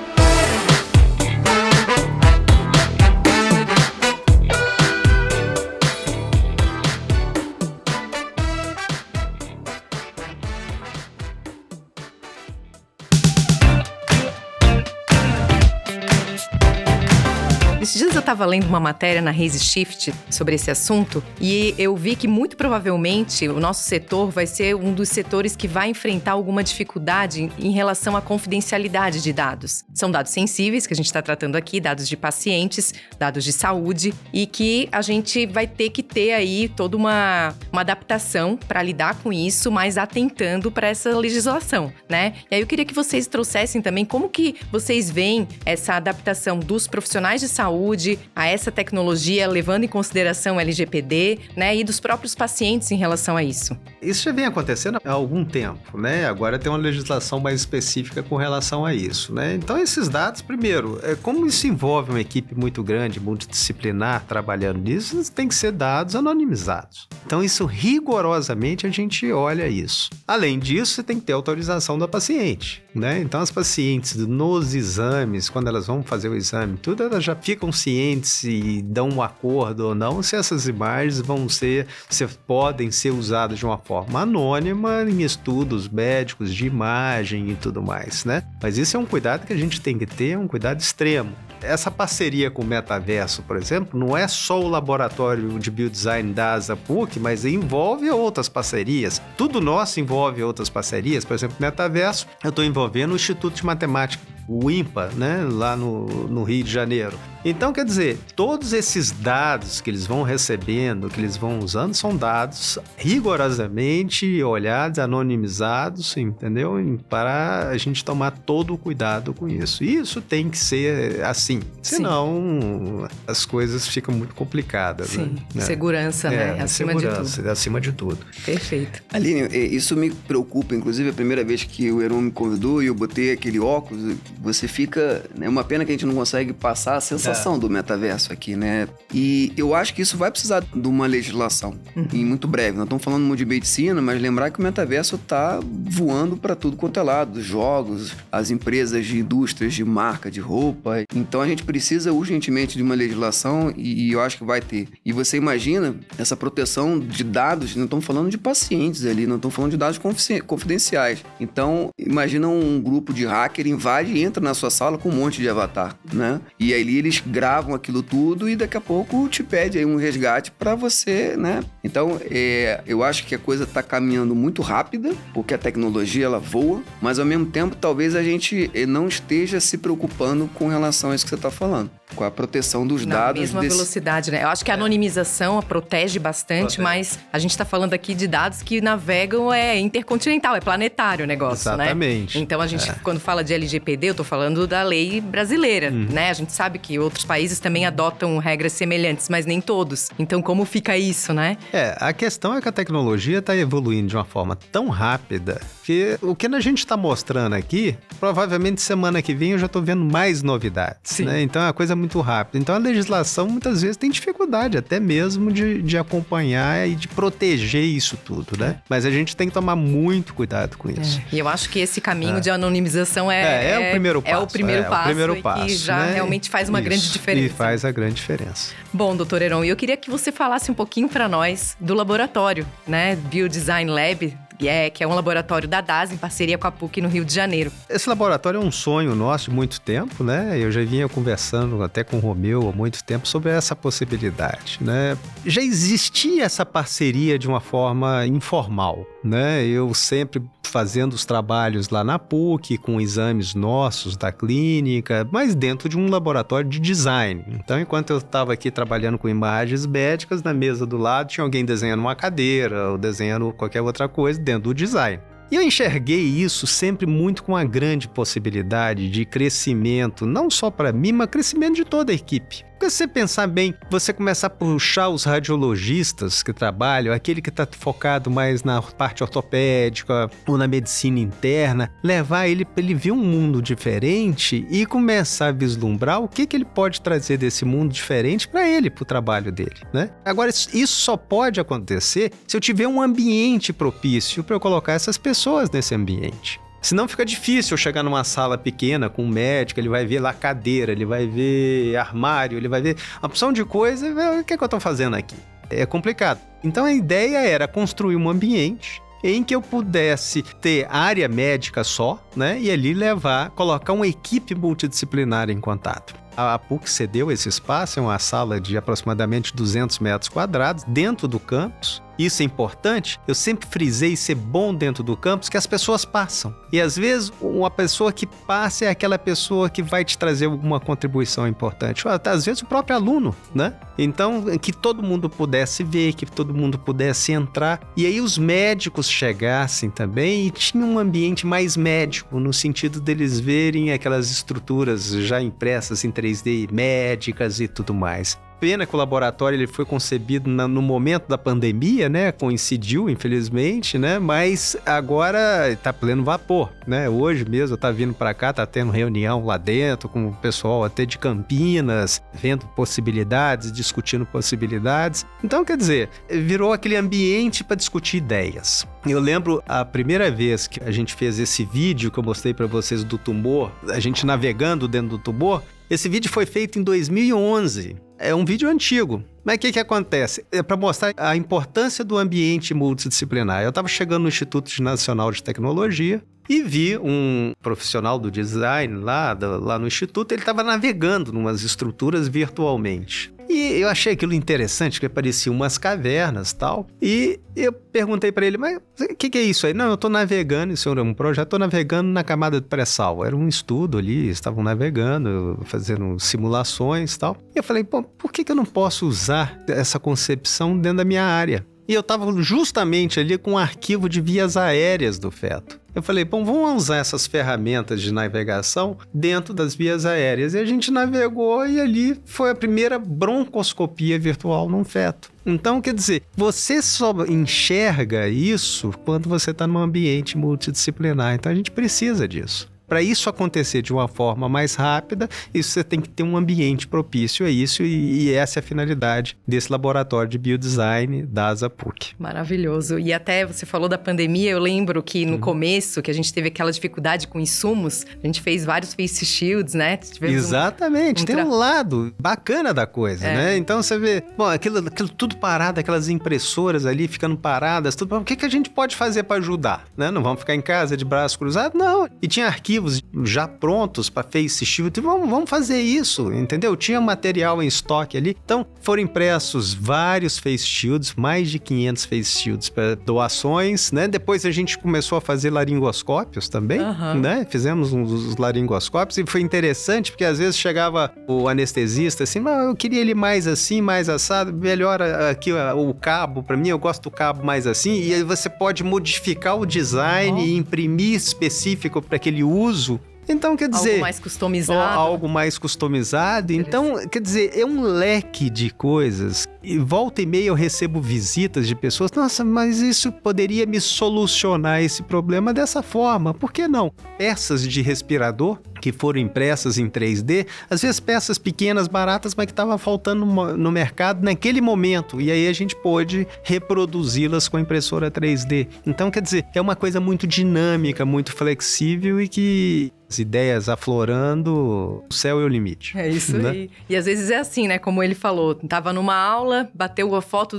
Estava lendo uma matéria na Raise Shift sobre esse assunto e eu vi que muito provavelmente o nosso setor vai ser um dos setores que vai enfrentar alguma dificuldade em relação à confidencialidade de dados. São dados sensíveis que a gente está tratando aqui, dados de pacientes, dados de saúde e que a gente vai ter que ter aí toda uma, uma adaptação para lidar com isso, mas atentando para essa legislação, né? E aí eu queria que vocês trouxessem também como que vocês veem essa adaptação dos profissionais de saúde, a essa tecnologia, levando em consideração LGPD, né, e dos próprios pacientes em relação a isso? Isso já vem acontecendo há algum tempo, né? Agora tem uma legislação mais específica com relação a isso, né? Então esses dados, primeiro, é como isso envolve uma equipe muito grande, multidisciplinar trabalhando nisso, tem que ser dados anonimizados. Então isso rigorosamente a gente olha isso. Além disso, você tem que ter autorização da paciente, né? Então as pacientes nos exames, quando elas vão fazer o exame, tudo elas já ficam cientes e dão um acordo ou não se essas imagens vão ser, se podem ser usadas de uma forma anônima em estudos médicos de imagem e tudo mais, né? Mas isso é um cuidado que a gente tem que ter, um cuidado extremo. Essa parceria com o Metaverso, por exemplo, não é só o laboratório de biodesign da ASA PUC, mas envolve outras parcerias. Tudo nosso envolve outras parcerias. Por exemplo, Metaverso, eu estou envolvendo o Instituto de Matemática o IMPA, né, lá no, no Rio de Janeiro. Então, quer dizer, todos esses dados que eles vão recebendo, que eles vão usando, são dados rigorosamente olhados, anonimizados, entendeu? Para a gente tomar todo o cuidado com isso. E isso tem que ser assim, senão Sim. as coisas ficam muito complicadas. Sim, né? segurança, né? É, acima segurança, de tudo. Acima de tudo. Perfeito. Aline, isso me preocupa, inclusive a primeira vez que o Heron me convidou e eu botei aquele óculos, você fica. É né, uma pena que a gente não consegue passar a sensação é. do metaverso aqui, né? E eu acho que isso vai precisar de uma legislação uhum. em muito breve. Nós estamos falando muito de medicina, mas lembrar que o metaverso está voando para tudo quanto é lado: os jogos, as empresas de indústrias de marca, de roupa. Então a gente precisa urgentemente de uma legislação e, e eu acho que vai ter. E você imagina essa proteção de dados, não estamos falando de pacientes ali, não estamos falando de dados confidenciais. Então, imagina um grupo de hacker invade e entra na sua sala com um monte de avatar, né? E aí eles gravam aquilo tudo e daqui a pouco te pede aí um resgate para você, né? Então, é, eu acho que a coisa está caminhando muito rápida, porque a tecnologia ela voa, mas ao mesmo tempo talvez a gente eh, não esteja se preocupando com relação a isso que você está falando com a proteção dos Na dados. Na mesma desse... velocidade, né? Eu acho que a anonimização a protege bastante, protege. mas a gente está falando aqui de dados que navegam é intercontinental, é planetário o negócio, Exatamente. né? Exatamente. Então a gente, é. quando fala de LGPD, eu tô falando da lei brasileira, uhum. né? A gente sabe que outros países também adotam regras semelhantes, mas nem todos. Então como fica isso, né? É, a questão é que a tecnologia está evoluindo de uma forma tão rápida que o que a gente está mostrando aqui, provavelmente semana que vem eu já estou vendo mais novidades, né? Então é uma coisa muito rápida. Então a legislação muitas vezes tem dificuldade até mesmo de, de acompanhar e de proteger isso tudo, né? Mas a gente tem que tomar muito cuidado com isso. É. E eu acho que esse caminho é. de anonimização é, é, é, o primeiro passo. É o primeiro passo, é o primeiro passo que já né? realmente faz uma isso. grande diferença. E faz a grande diferença. Bom, doutor Heron, eu queria que você falasse um pouquinho para nós do laboratório, né? Biodesign Lab é, que é um laboratório da DAS em parceria com a PUC no Rio de Janeiro. Esse laboratório é um sonho nosso de muito tempo, né? Eu já vinha conversando até com o Romeu há muito tempo sobre essa possibilidade, né? Já existia essa parceria de uma forma informal, né? Eu sempre fazendo os trabalhos lá na PUC, com exames nossos da clínica, mas dentro de um laboratório de design. Então, enquanto eu estava aqui trabalhando com imagens médicas, na mesa do lado tinha alguém desenhando uma cadeira ou desenhando qualquer outra coisa dentro do design. E eu enxerguei isso sempre muito com uma grande possibilidade de crescimento, não só para mim, mas crescimento de toda a equipe. Porque se você pensar bem, você começar a puxar os radiologistas que trabalham, aquele que está focado mais na parte ortopédica ou na medicina interna, levar ele para ele ver um mundo diferente e começar a vislumbrar o que, que ele pode trazer desse mundo diferente para ele, para o trabalho dele, né? Agora, isso só pode acontecer se eu tiver um ambiente propício para eu colocar essas pessoas nesse ambiente. Senão fica difícil eu chegar numa sala pequena com um médico, ele vai ver lá cadeira, ele vai ver armário, ele vai ver uma opção de coisa, o que, é que eu estou fazendo aqui? É complicado. Então a ideia era construir um ambiente em que eu pudesse ter área médica só, né? E ali levar, colocar uma equipe multidisciplinar em contato. A PUC cedeu esse espaço, é uma sala de aproximadamente 200 metros quadrados dentro do campus, isso é importante, eu sempre frisei ser bom dentro do campus que as pessoas passam. E às vezes uma pessoa que passa é aquela pessoa que vai te trazer alguma contribuição importante. Ou às vezes o próprio aluno, né? Então, que todo mundo pudesse ver, que todo mundo pudesse entrar. E aí os médicos chegassem também e tinha um ambiente mais médico, no sentido deles verem aquelas estruturas já impressas em 3 3D médicas e tudo mais pena que o laboratório ele foi concebido na, no momento da pandemia, né? Coincidiu, infelizmente, né? Mas agora está pleno vapor, né? Hoje mesmo tá vindo para cá, tá tendo reunião lá dentro com o pessoal até de Campinas, vendo possibilidades, discutindo possibilidades. Então, quer dizer, virou aquele ambiente para discutir ideias. Eu lembro a primeira vez que a gente fez esse vídeo que eu mostrei para vocês do tumor, a gente navegando dentro do tumor. Esse vídeo foi feito em 2011. É um vídeo antigo. Mas o que, que acontece? É para mostrar a importância do ambiente multidisciplinar. Eu estava chegando no Instituto Nacional de Tecnologia e vi um profissional do design lá, do, lá no Instituto, ele estava navegando em umas estruturas virtualmente. E eu achei aquilo interessante, porque parecia umas cavernas tal. E eu perguntei para ele, mas o que, que, é isso aí? Não, eu estou navegando, isso é um projeto, estou navegando na camada de pré-sal. Era um estudo ali, estavam navegando, fazendo simulações tal. E eu falei, pô, por que, que eu não posso usar essa concepção dentro da minha área? E eu estava justamente ali com um arquivo de vias aéreas do feto. Eu falei, bom, vamos usar essas ferramentas de navegação dentro das vias aéreas. E a gente navegou e ali foi a primeira broncoscopia virtual num feto. Então, quer dizer, você só enxerga isso quando você está num ambiente multidisciplinar. Então, a gente precisa disso. Para isso acontecer de uma forma mais rápida, isso você tem que ter um ambiente propício a isso e, e essa é a finalidade desse laboratório de biodesign da ASAPUC. Maravilhoso. E até você falou da pandemia, eu lembro que no uhum. começo, que a gente teve aquela dificuldade com insumos, a gente fez vários face shields, né? Exatamente, um, um tem um lado bacana da coisa, é. né? Então você vê, bom, aquilo, aquilo tudo parado, aquelas impressoras ali ficando paradas, tudo, o que, que a gente pode fazer para ajudar, né? Não vamos ficar em casa de braço cruzado? Não. E tinha arquivo arquivos já prontos para face shield. Vamos, vamos fazer isso, entendeu? Tinha material em estoque ali. Então, foram impressos vários face shields, mais de 500 face shields para doações, né? Depois a gente começou a fazer laringoscópios também, uhum. né? Fizemos uns laringoscópios e foi interessante porque às vezes chegava o anestesista assim, mas eu queria ele mais assim, mais assado, melhor aqui o cabo para mim, eu gosto do cabo mais assim, e aí você pode modificar o design uhum. e imprimir específico para aquele uso uso. Então, quer dizer. Algo mais customizado. Algo mais customizado. Então, quer dizer, é um leque de coisas. E volta e meia eu recebo visitas de pessoas. Nossa, mas isso poderia me solucionar esse problema dessa forma. Por que não? Peças de respirador que foram impressas em 3D, às vezes peças pequenas, baratas, mas que estava faltando no mercado naquele momento. E aí a gente pôde reproduzi-las com a impressora 3D. Então, quer dizer, é uma coisa muito dinâmica, muito flexível e que as ideias aflorando, o céu é o limite. É isso né? aí. E às vezes é assim, né? Como ele falou, tava numa aula, bateu a foto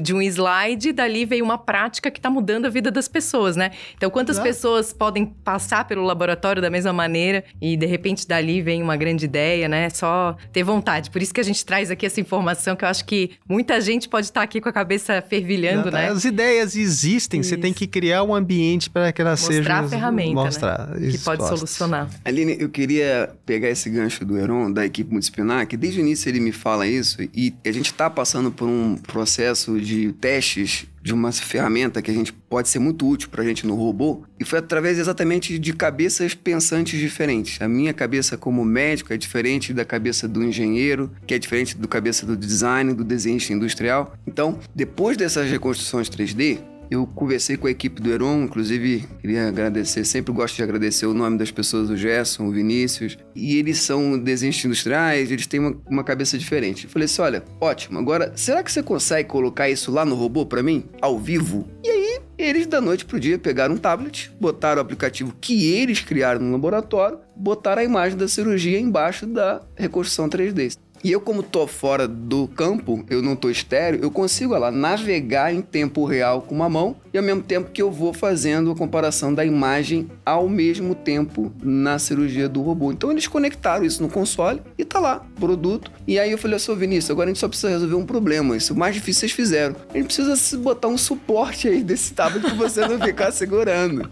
de um slide, dali veio uma prática que está mudando a vida das pessoas, né? Então, quantas Exato. pessoas podem passar pelo laboratório da mesma maneira e de repente dali vem uma grande ideia, né? Só ter vontade. Por isso que a gente traz aqui essa informação que eu acho que muita gente pode estar aqui com a cabeça fervilhando, né? As ideias existem, isso. você tem que criar um ambiente para que elas mostrar sejam a ferramenta, mostrar né? que pode solucionar. Aline, eu queria pegar esse gancho do Heron, da equipe multidisciplinar, que desde o início ele me fala isso e a gente está passando por um processo de testes de uma ferramenta que a gente pode ser muito útil para a gente no robô e foi através exatamente de cabeças pensantes diferentes. A minha cabeça como médico é diferente da cabeça do engenheiro, que é diferente do cabeça do design, do desenhista industrial. Então, depois dessas reconstruções 3D, eu conversei com a equipe do Heron, inclusive queria agradecer, sempre gosto de agradecer o nome das pessoas, o Gerson, o Vinícius, e eles são desenhos industriais, eles têm uma, uma cabeça diferente. Eu falei assim: olha, ótimo, agora será que você consegue colocar isso lá no robô para mim, ao vivo? E aí eles, da noite pro dia, pegaram um tablet, botaram o aplicativo que eles criaram no laboratório, botaram a imagem da cirurgia embaixo da reconstrução 3D. E eu, como tô fora do campo, eu não tô estéreo, eu consigo lá navegar em tempo real com uma mão e ao mesmo tempo que eu vou fazendo a comparação da imagem ao mesmo tempo na cirurgia do robô. Então eles conectaram isso no console e tá lá, produto. E aí eu falei assim, Vinícius, agora a gente só precisa resolver um problema. Isso mais difícil vocês fizeram. A gente precisa botar um suporte aí desse tablet pra você não ficar segurando.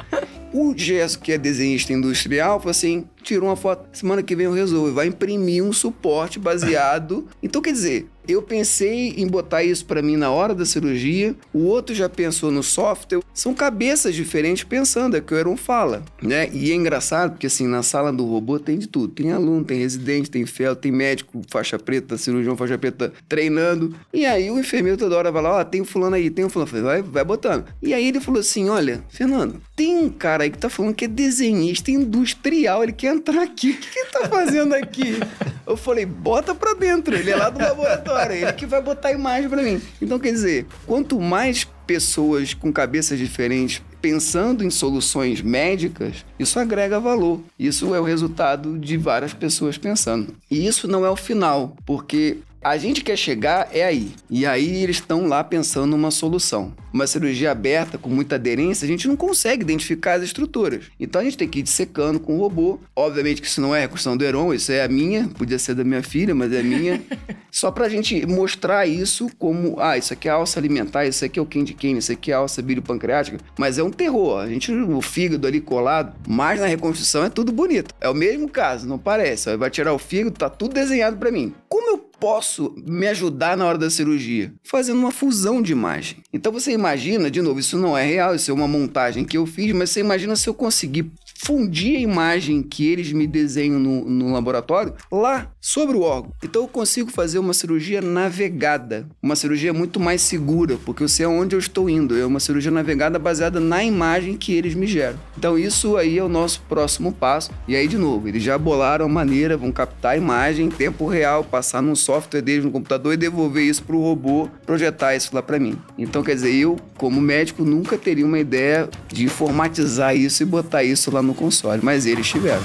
O Gesso, que é desenhista industrial, falou assim: tirou uma foto, semana que vem eu resolvo, vai imprimir um suporte baseado. Então, quer dizer, eu pensei em botar isso para mim na hora da cirurgia, o outro já pensou no software. São cabeças diferentes pensando, é que o Heron fala, né? E é engraçado porque assim, na sala do robô tem de tudo. Tem aluno, tem residente, tem fel, tem médico, faixa preta, cirurgião, faixa preta treinando. E aí o enfermeiro toda hora vai lá, ó, oh, tem um fulano aí, tem um fulano. Vai, vai botando. E aí ele falou assim, olha, Fernando, tem um cara aí que tá falando que é desenhista industrial, ele quer entrar aqui. O que, que ele tá fazendo aqui? Eu falei, bota pra dentro, ele é lá do laboratório, ele que vai botar a imagem pra mim. Então, quer dizer, quanto mais pessoas com cabeças diferentes pensando em soluções médicas, isso agrega valor. Isso é o resultado de várias pessoas pensando. E isso não é o final, porque a gente quer chegar é aí. E aí eles estão lá pensando numa solução. Uma cirurgia aberta com muita aderência, a gente não consegue identificar as estruturas. Então a gente tem que ir dissecando com o robô. Obviamente que isso não é a reconstrução do Heron, isso é a minha, podia ser da minha filha, mas é minha. Só pra gente mostrar isso como, ah, isso aqui é alça alimentar, isso aqui é o candy cane, isso aqui é alça pancreática. Mas é um terror. A gente, o fígado ali colado, mas na reconstrução é tudo bonito. É o mesmo caso, não parece. Vai tirar o fígado, tá tudo desenhado para mim. Como eu posso me ajudar na hora da cirurgia? Fazendo uma fusão de imagem. Então você imagina, de novo, isso não é real, isso é uma montagem que eu fiz, mas você imagina se eu conseguir fundir a imagem que eles me desenham no, no laboratório lá sobre o órgão. Então eu consigo fazer uma cirurgia navegada, uma cirurgia muito mais segura, porque eu sei aonde eu estou indo. É uma cirurgia navegada baseada na imagem que eles me geram. Então isso aí é o nosso próximo passo. E aí de novo, eles já bolaram a maneira, vão captar a imagem em tempo real, passar num software deles no computador e devolver isso para o robô projetar isso lá para mim. Então quer dizer, eu como médico nunca teria uma ideia de informatizar isso e botar isso lá no console, mas eles tiveram.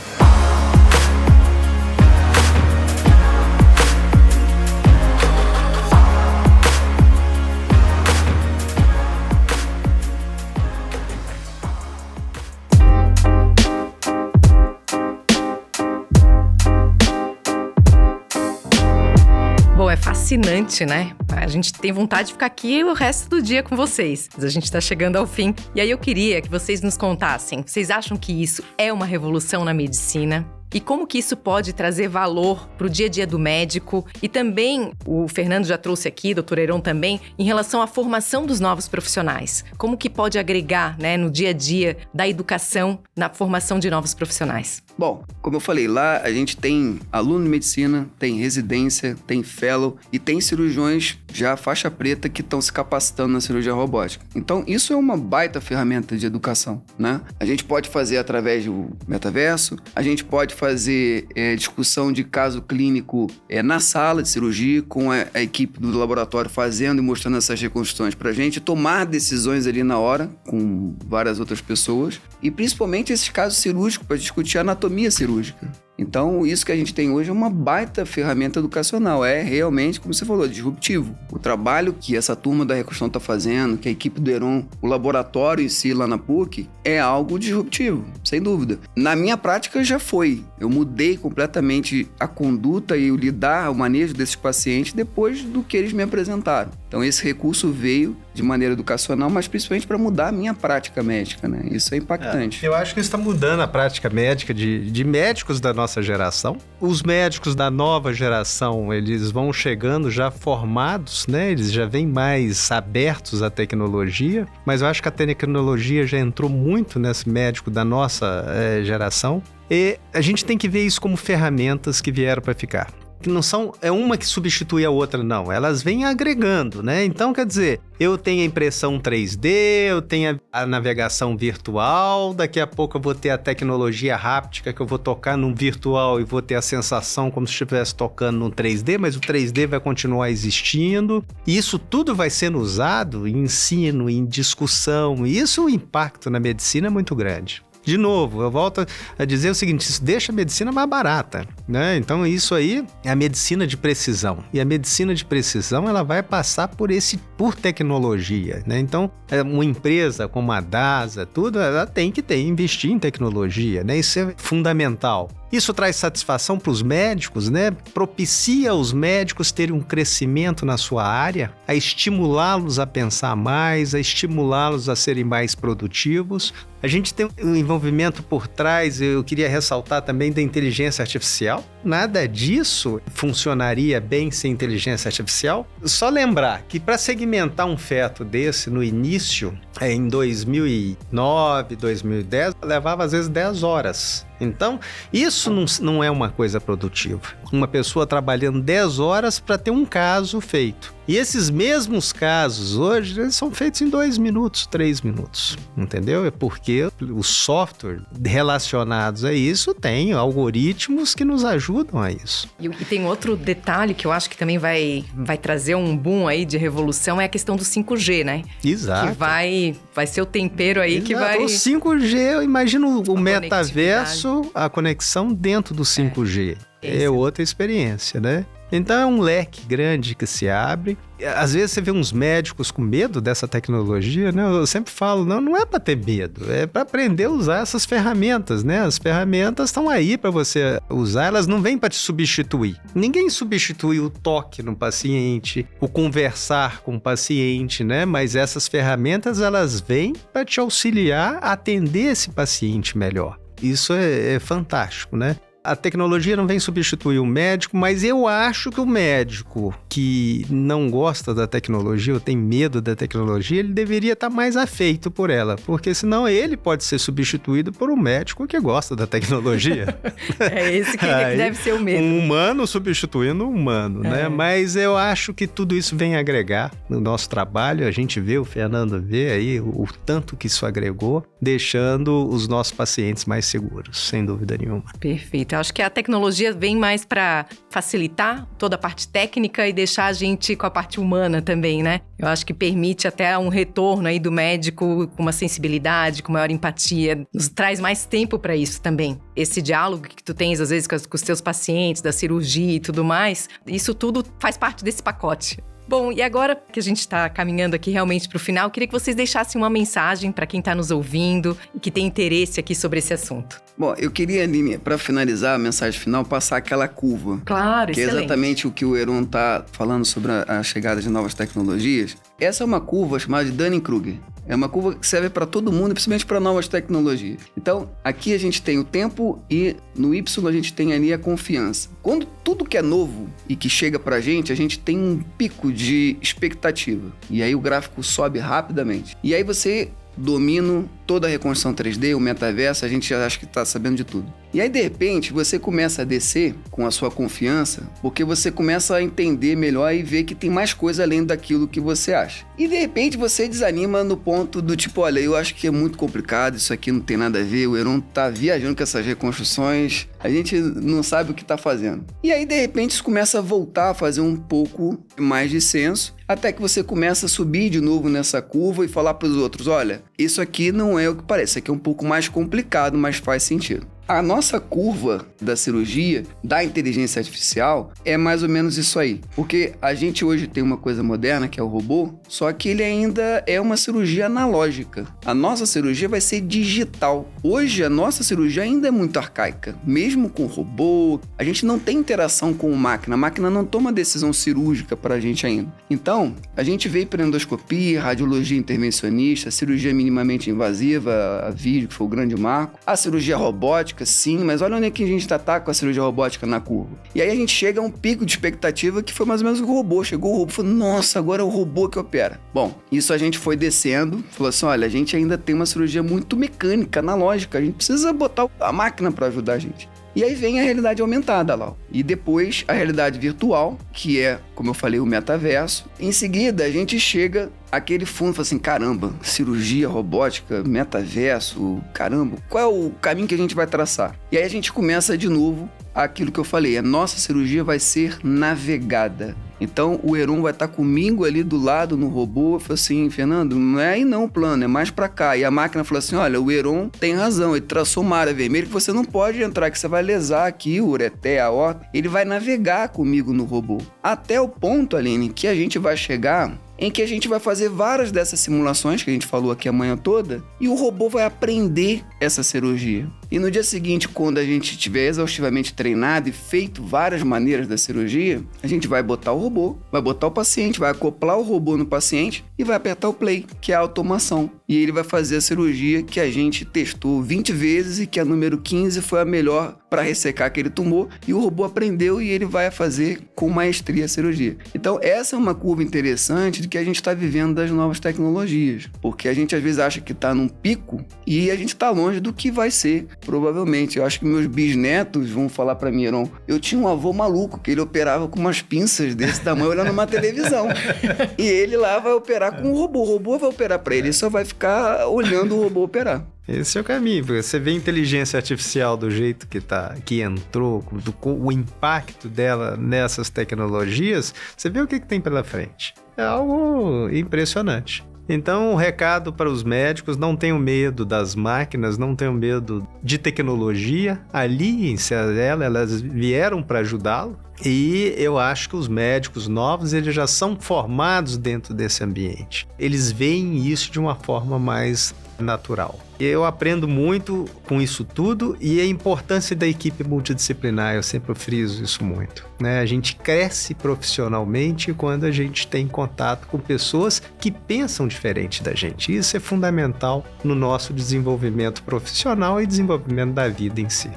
Fascinante, né? A gente tem vontade de ficar aqui o resto do dia com vocês. Mas a gente está chegando ao fim. E aí eu queria que vocês nos contassem. Vocês acham que isso é uma revolução na medicina? e como que isso pode trazer valor para o dia a dia do médico e também o Fernando já trouxe aqui, doutor Heron também, em relação à formação dos novos profissionais. Como que pode agregar né, no dia a dia da educação na formação de novos profissionais? Bom, como eu falei, lá a gente tem aluno de medicina, tem residência, tem fellow e tem cirurgiões já faixa preta que estão se capacitando na cirurgia robótica. Então, isso é uma baita ferramenta de educação, né? A gente pode fazer através do metaverso, a gente pode fazer é, discussão de caso clínico é, na sala de cirurgia, com a, a, equipe do laboratório fazendo e mostrando essas reconstruções para a gente, tomar decisões ali na hora, com várias outras pessoas, e principalmente esses casos cirúrgicos, para discutir a cirúrgica. Então, isso que a gente tem hoje é uma baita ferramenta educacional. É realmente, como você falou, disruptivo. O trabalho que essa turma da reconstrução está fazendo, que a equipe do Heron, o laboratório em si lá na PUC, é algo disruptivo, sem dúvida. Na minha prática já foi. Eu mudei completamente a conduta e o lidar, o manejo desses pacientes depois do que eles me apresentaram. Então, esse recurso veio de maneira educacional, mas principalmente para mudar a minha prática médica, né? Isso é impactante. É, eu acho que isso está mudando a prática médica de, de médicos da nossa geração. Os médicos da nova geração, eles vão chegando já formados, né? Eles já vêm mais abertos à tecnologia, mas eu acho que a tecnologia já entrou muito nesse médico da nossa é, geração. E a gente tem que ver isso como ferramentas que vieram para ficar que não são é uma que substitui a outra, não. Elas vêm agregando, né? Então, quer dizer, eu tenho a impressão 3D, eu tenho a, navegação virtual, daqui a pouco eu vou ter a tecnologia háptica que eu vou tocar num virtual e vou ter a sensação como se estivesse tocando num 3D, mas o 3D vai continuar existindo. E isso tudo vai sendo usado em ensino, em discussão, e isso o impacto na medicina é muito grande. De novo, eu volto a dizer o seguinte: isso deixa a medicina mais barata, né? Então isso aí é a medicina de precisão. E a medicina de precisão ela vai passar por esse por tecnologia, né? Então, é, uma empresa como a DASA, tudo, ela tem que ter investir em tecnologia, né? Isso é fundamental. Isso traz satisfação para os médicos, né? Propicia os médicos terem um crescimento na sua área, a estimulá-los a pensar mais, a estimulá-los a serem mais produtivos. A gente tem um envolvimento por trás, eu queria ressaltar também da inteligência artificial. Nada disso funcionaria bem sem inteligência artificial. Só lembrar que para segmentar um feto desse no início, é, em 2009, 2010, levava às vezes 10 horas. Então, isso não, não é uma coisa produtiva. Uma pessoa trabalhando 10 horas para ter um caso feito. E esses mesmos casos hoje eles são feitos em 2 minutos, 3 minutos. Entendeu? É porque os software relacionados a isso tem algoritmos que nos ajudam a isso. E, e tem outro detalhe que eu acho que também vai, vai trazer um boom aí de revolução é a questão do 5G, né? Exato. Que vai, vai ser o tempero aí Exato. que vai. O 5G, eu imagino o metaverso a conexão dentro do 5G. É, é outra experiência, né? Então é um leque grande que se abre. Às vezes você vê uns médicos com medo dessa tecnologia, né? Eu sempre falo, não, não é para ter medo, é para aprender a usar essas ferramentas, né? As ferramentas estão aí para você usar, elas não vêm para te substituir. Ninguém substitui o toque no paciente, o conversar com o paciente, né? Mas essas ferramentas elas vêm para te auxiliar a atender esse paciente melhor. Isso é, é fantástico, né? A tecnologia não vem substituir o médico, mas eu acho que o médico que não gosta da tecnologia ou tem medo da tecnologia, ele deveria estar mais afeito por ela, porque senão ele pode ser substituído por um médico que gosta da tecnologia. é esse que Aí, deve ser o medo. Um humano substituindo um humano, né? é. né? Mas eu acho que tudo isso vem agregar no nosso trabalho. A gente vê, o Fernando vê aí o, o tanto que isso agregou, deixando os nossos pacientes mais seguros, sem dúvida nenhuma. Perfeito. Eu acho que a tecnologia vem mais para facilitar toda a parte técnica e deixar a gente com a parte humana também, né? Eu acho que permite até um retorno aí do médico com uma sensibilidade, com maior empatia, nos traz mais tempo para isso também. Esse diálogo que tu tens às vezes com, os teus pacientes, da cirurgia e tudo mais, isso tudo faz parte desse pacote. Bom, e agora que a gente está caminhando aqui realmente para o final, queria que vocês deixassem uma mensagem para quem está nos ouvindo e que tem interesse aqui sobre esse assunto. Bom, eu queria, Aline, para finalizar a mensagem final, passar aquela curva. Claro, Que excelente. é exatamente o que o Heron está falando sobre a, a chegada de novas tecnologias. Essa é uma curva chamada de Dunning-Kruger. É uma curva que serve para todo mundo, principalmente para novas tecnologias. Então, aqui a gente tem o tempo e no Y a gente tem ali a confiança. Quando tudo que é novo e que chega para a gente, a gente tem um pico de expectativa. E aí o gráfico sobe rapidamente. E aí você domina toda a reconstrução 3D, o metaverso, a gente já acha que está sabendo de tudo. E aí, de repente, você começa a descer com a sua confiança, porque você começa a entender melhor e ver que tem mais coisa além daquilo que você acha. E de repente você desanima no ponto do tipo, olha, eu acho que é muito complicado, isso aqui não tem nada a ver, o Heron tá viajando com essas reconstruções, a gente não sabe o que tá fazendo. E aí, de repente, isso começa a voltar a fazer um pouco mais de senso, até que você começa a subir de novo nessa curva e falar para os outros, olha, isso aqui não é o que parece, aqui é um pouco mais complicado, mas faz sentido. A nossa curva da cirurgia, da inteligência artificial, é mais ou menos isso aí. Porque a gente hoje tem uma coisa moderna que é o robô, só que ele ainda é uma cirurgia analógica. A nossa cirurgia vai ser digital. Hoje a nossa cirurgia ainda é muito arcaica. Mesmo com robô, a gente não tem interação com a máquina. A máquina não toma decisão cirúrgica para a gente ainda. Então, a gente veio para endoscopia, radiologia intervencionista, cirurgia minimamente invasiva, a vídeo, que foi o grande marco, a cirurgia robótica robótica, sim, mas olha onde é que a gente tá, tá com a cirurgia robótica na curva. E aí a gente chega a um pico de expectativa que foi mais ou menos o robô. Chegou o robô falou, nossa, agora é o robô que opera. Bom, isso a gente foi descendo, falou assim, olha, a gente ainda tem uma cirurgia muito mecânica, analógica, a gente precisa botar a máquina para ajudar a gente. E aí vem a realidade aumentada lá. E depois a realidade virtual, que é, como eu falei, o metaverso. Em seguida, a gente chega aquele fundo fala assim: caramba, cirurgia robótica, metaverso, caramba, qual é o caminho que a gente vai traçar? E aí a gente começa de novo aquilo que eu falei: a nossa cirurgia vai ser navegada. Então o Heron vai estar comigo ali do lado no robô. Eu falei assim, Fernando, não é aí não o plano, é mais para cá. E a máquina falou assim: olha, o Heron tem razão, ele traçou uma área vermelha que você não pode entrar, que você vai lesar aqui o ureté, a horta. Ele vai navegar comigo no robô. Até o ponto, Aline, que a gente vai chegar em que a gente vai fazer várias dessas simulações que a gente falou aqui a manhã toda e o robô vai aprender essa cirurgia. E no dia seguinte, quando a gente tiver exaustivamente treinado e feito várias maneiras da cirurgia, a gente vai botar o robô, vai botar o paciente, vai acoplar o robô no paciente e vai apertar o play, que é a automação. E ele vai fazer a cirurgia que a gente testou 20 vezes e que a número 15 foi a melhor para ressecar aquele tumor e o robô aprendeu e ele vai fazer com maestria a cirurgia. Então, essa é uma curva interessante de que a gente está vivendo das novas tecnologias, porque a gente às vezes acha que está num pico e a gente está longe do que vai ser Provavelmente. Eu acho que meus bisnetos vão falar para mim, Heron. Eu tinha um avô maluco que ele operava com umas pinças desse tamanho olhando uma televisão. e ele lá vai operar com o robô. O robô vai operar para ele, ele só vai ficar olhando o robô operar. Esse é o caminho, você vê a inteligência artificial do jeito que tá, que entrou, do, o impacto dela nessas tecnologias, você vê o que, que tem pela frente. É algo impressionante. Então, o um recado para os médicos: não tenham medo das máquinas, não tenham medo de tecnologia. Ali em Ciadela, elas vieram para ajudá-lo. E eu acho que os médicos novos, eles já são formados dentro desse ambiente. Eles veem isso de uma forma mais natural. Eu aprendo muito com isso tudo e a importância da equipe multidisciplinar, eu sempre friso isso muito. Né? A gente cresce profissionalmente quando a gente tem contato com pessoas que pensam diferente da gente. Isso é fundamental no nosso desenvolvimento profissional e desenvolvimento da vida em si. Né?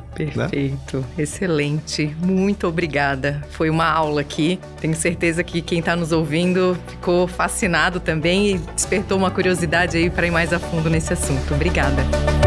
Perfeito, né? excelente. Muito obrigada. Foi uma aula aqui. Tenho certeza que quem está nos ouvindo ficou fascinado também e despertou uma curiosidade aí para ir mais a fundo nesse assunto. Obrigada. Monday.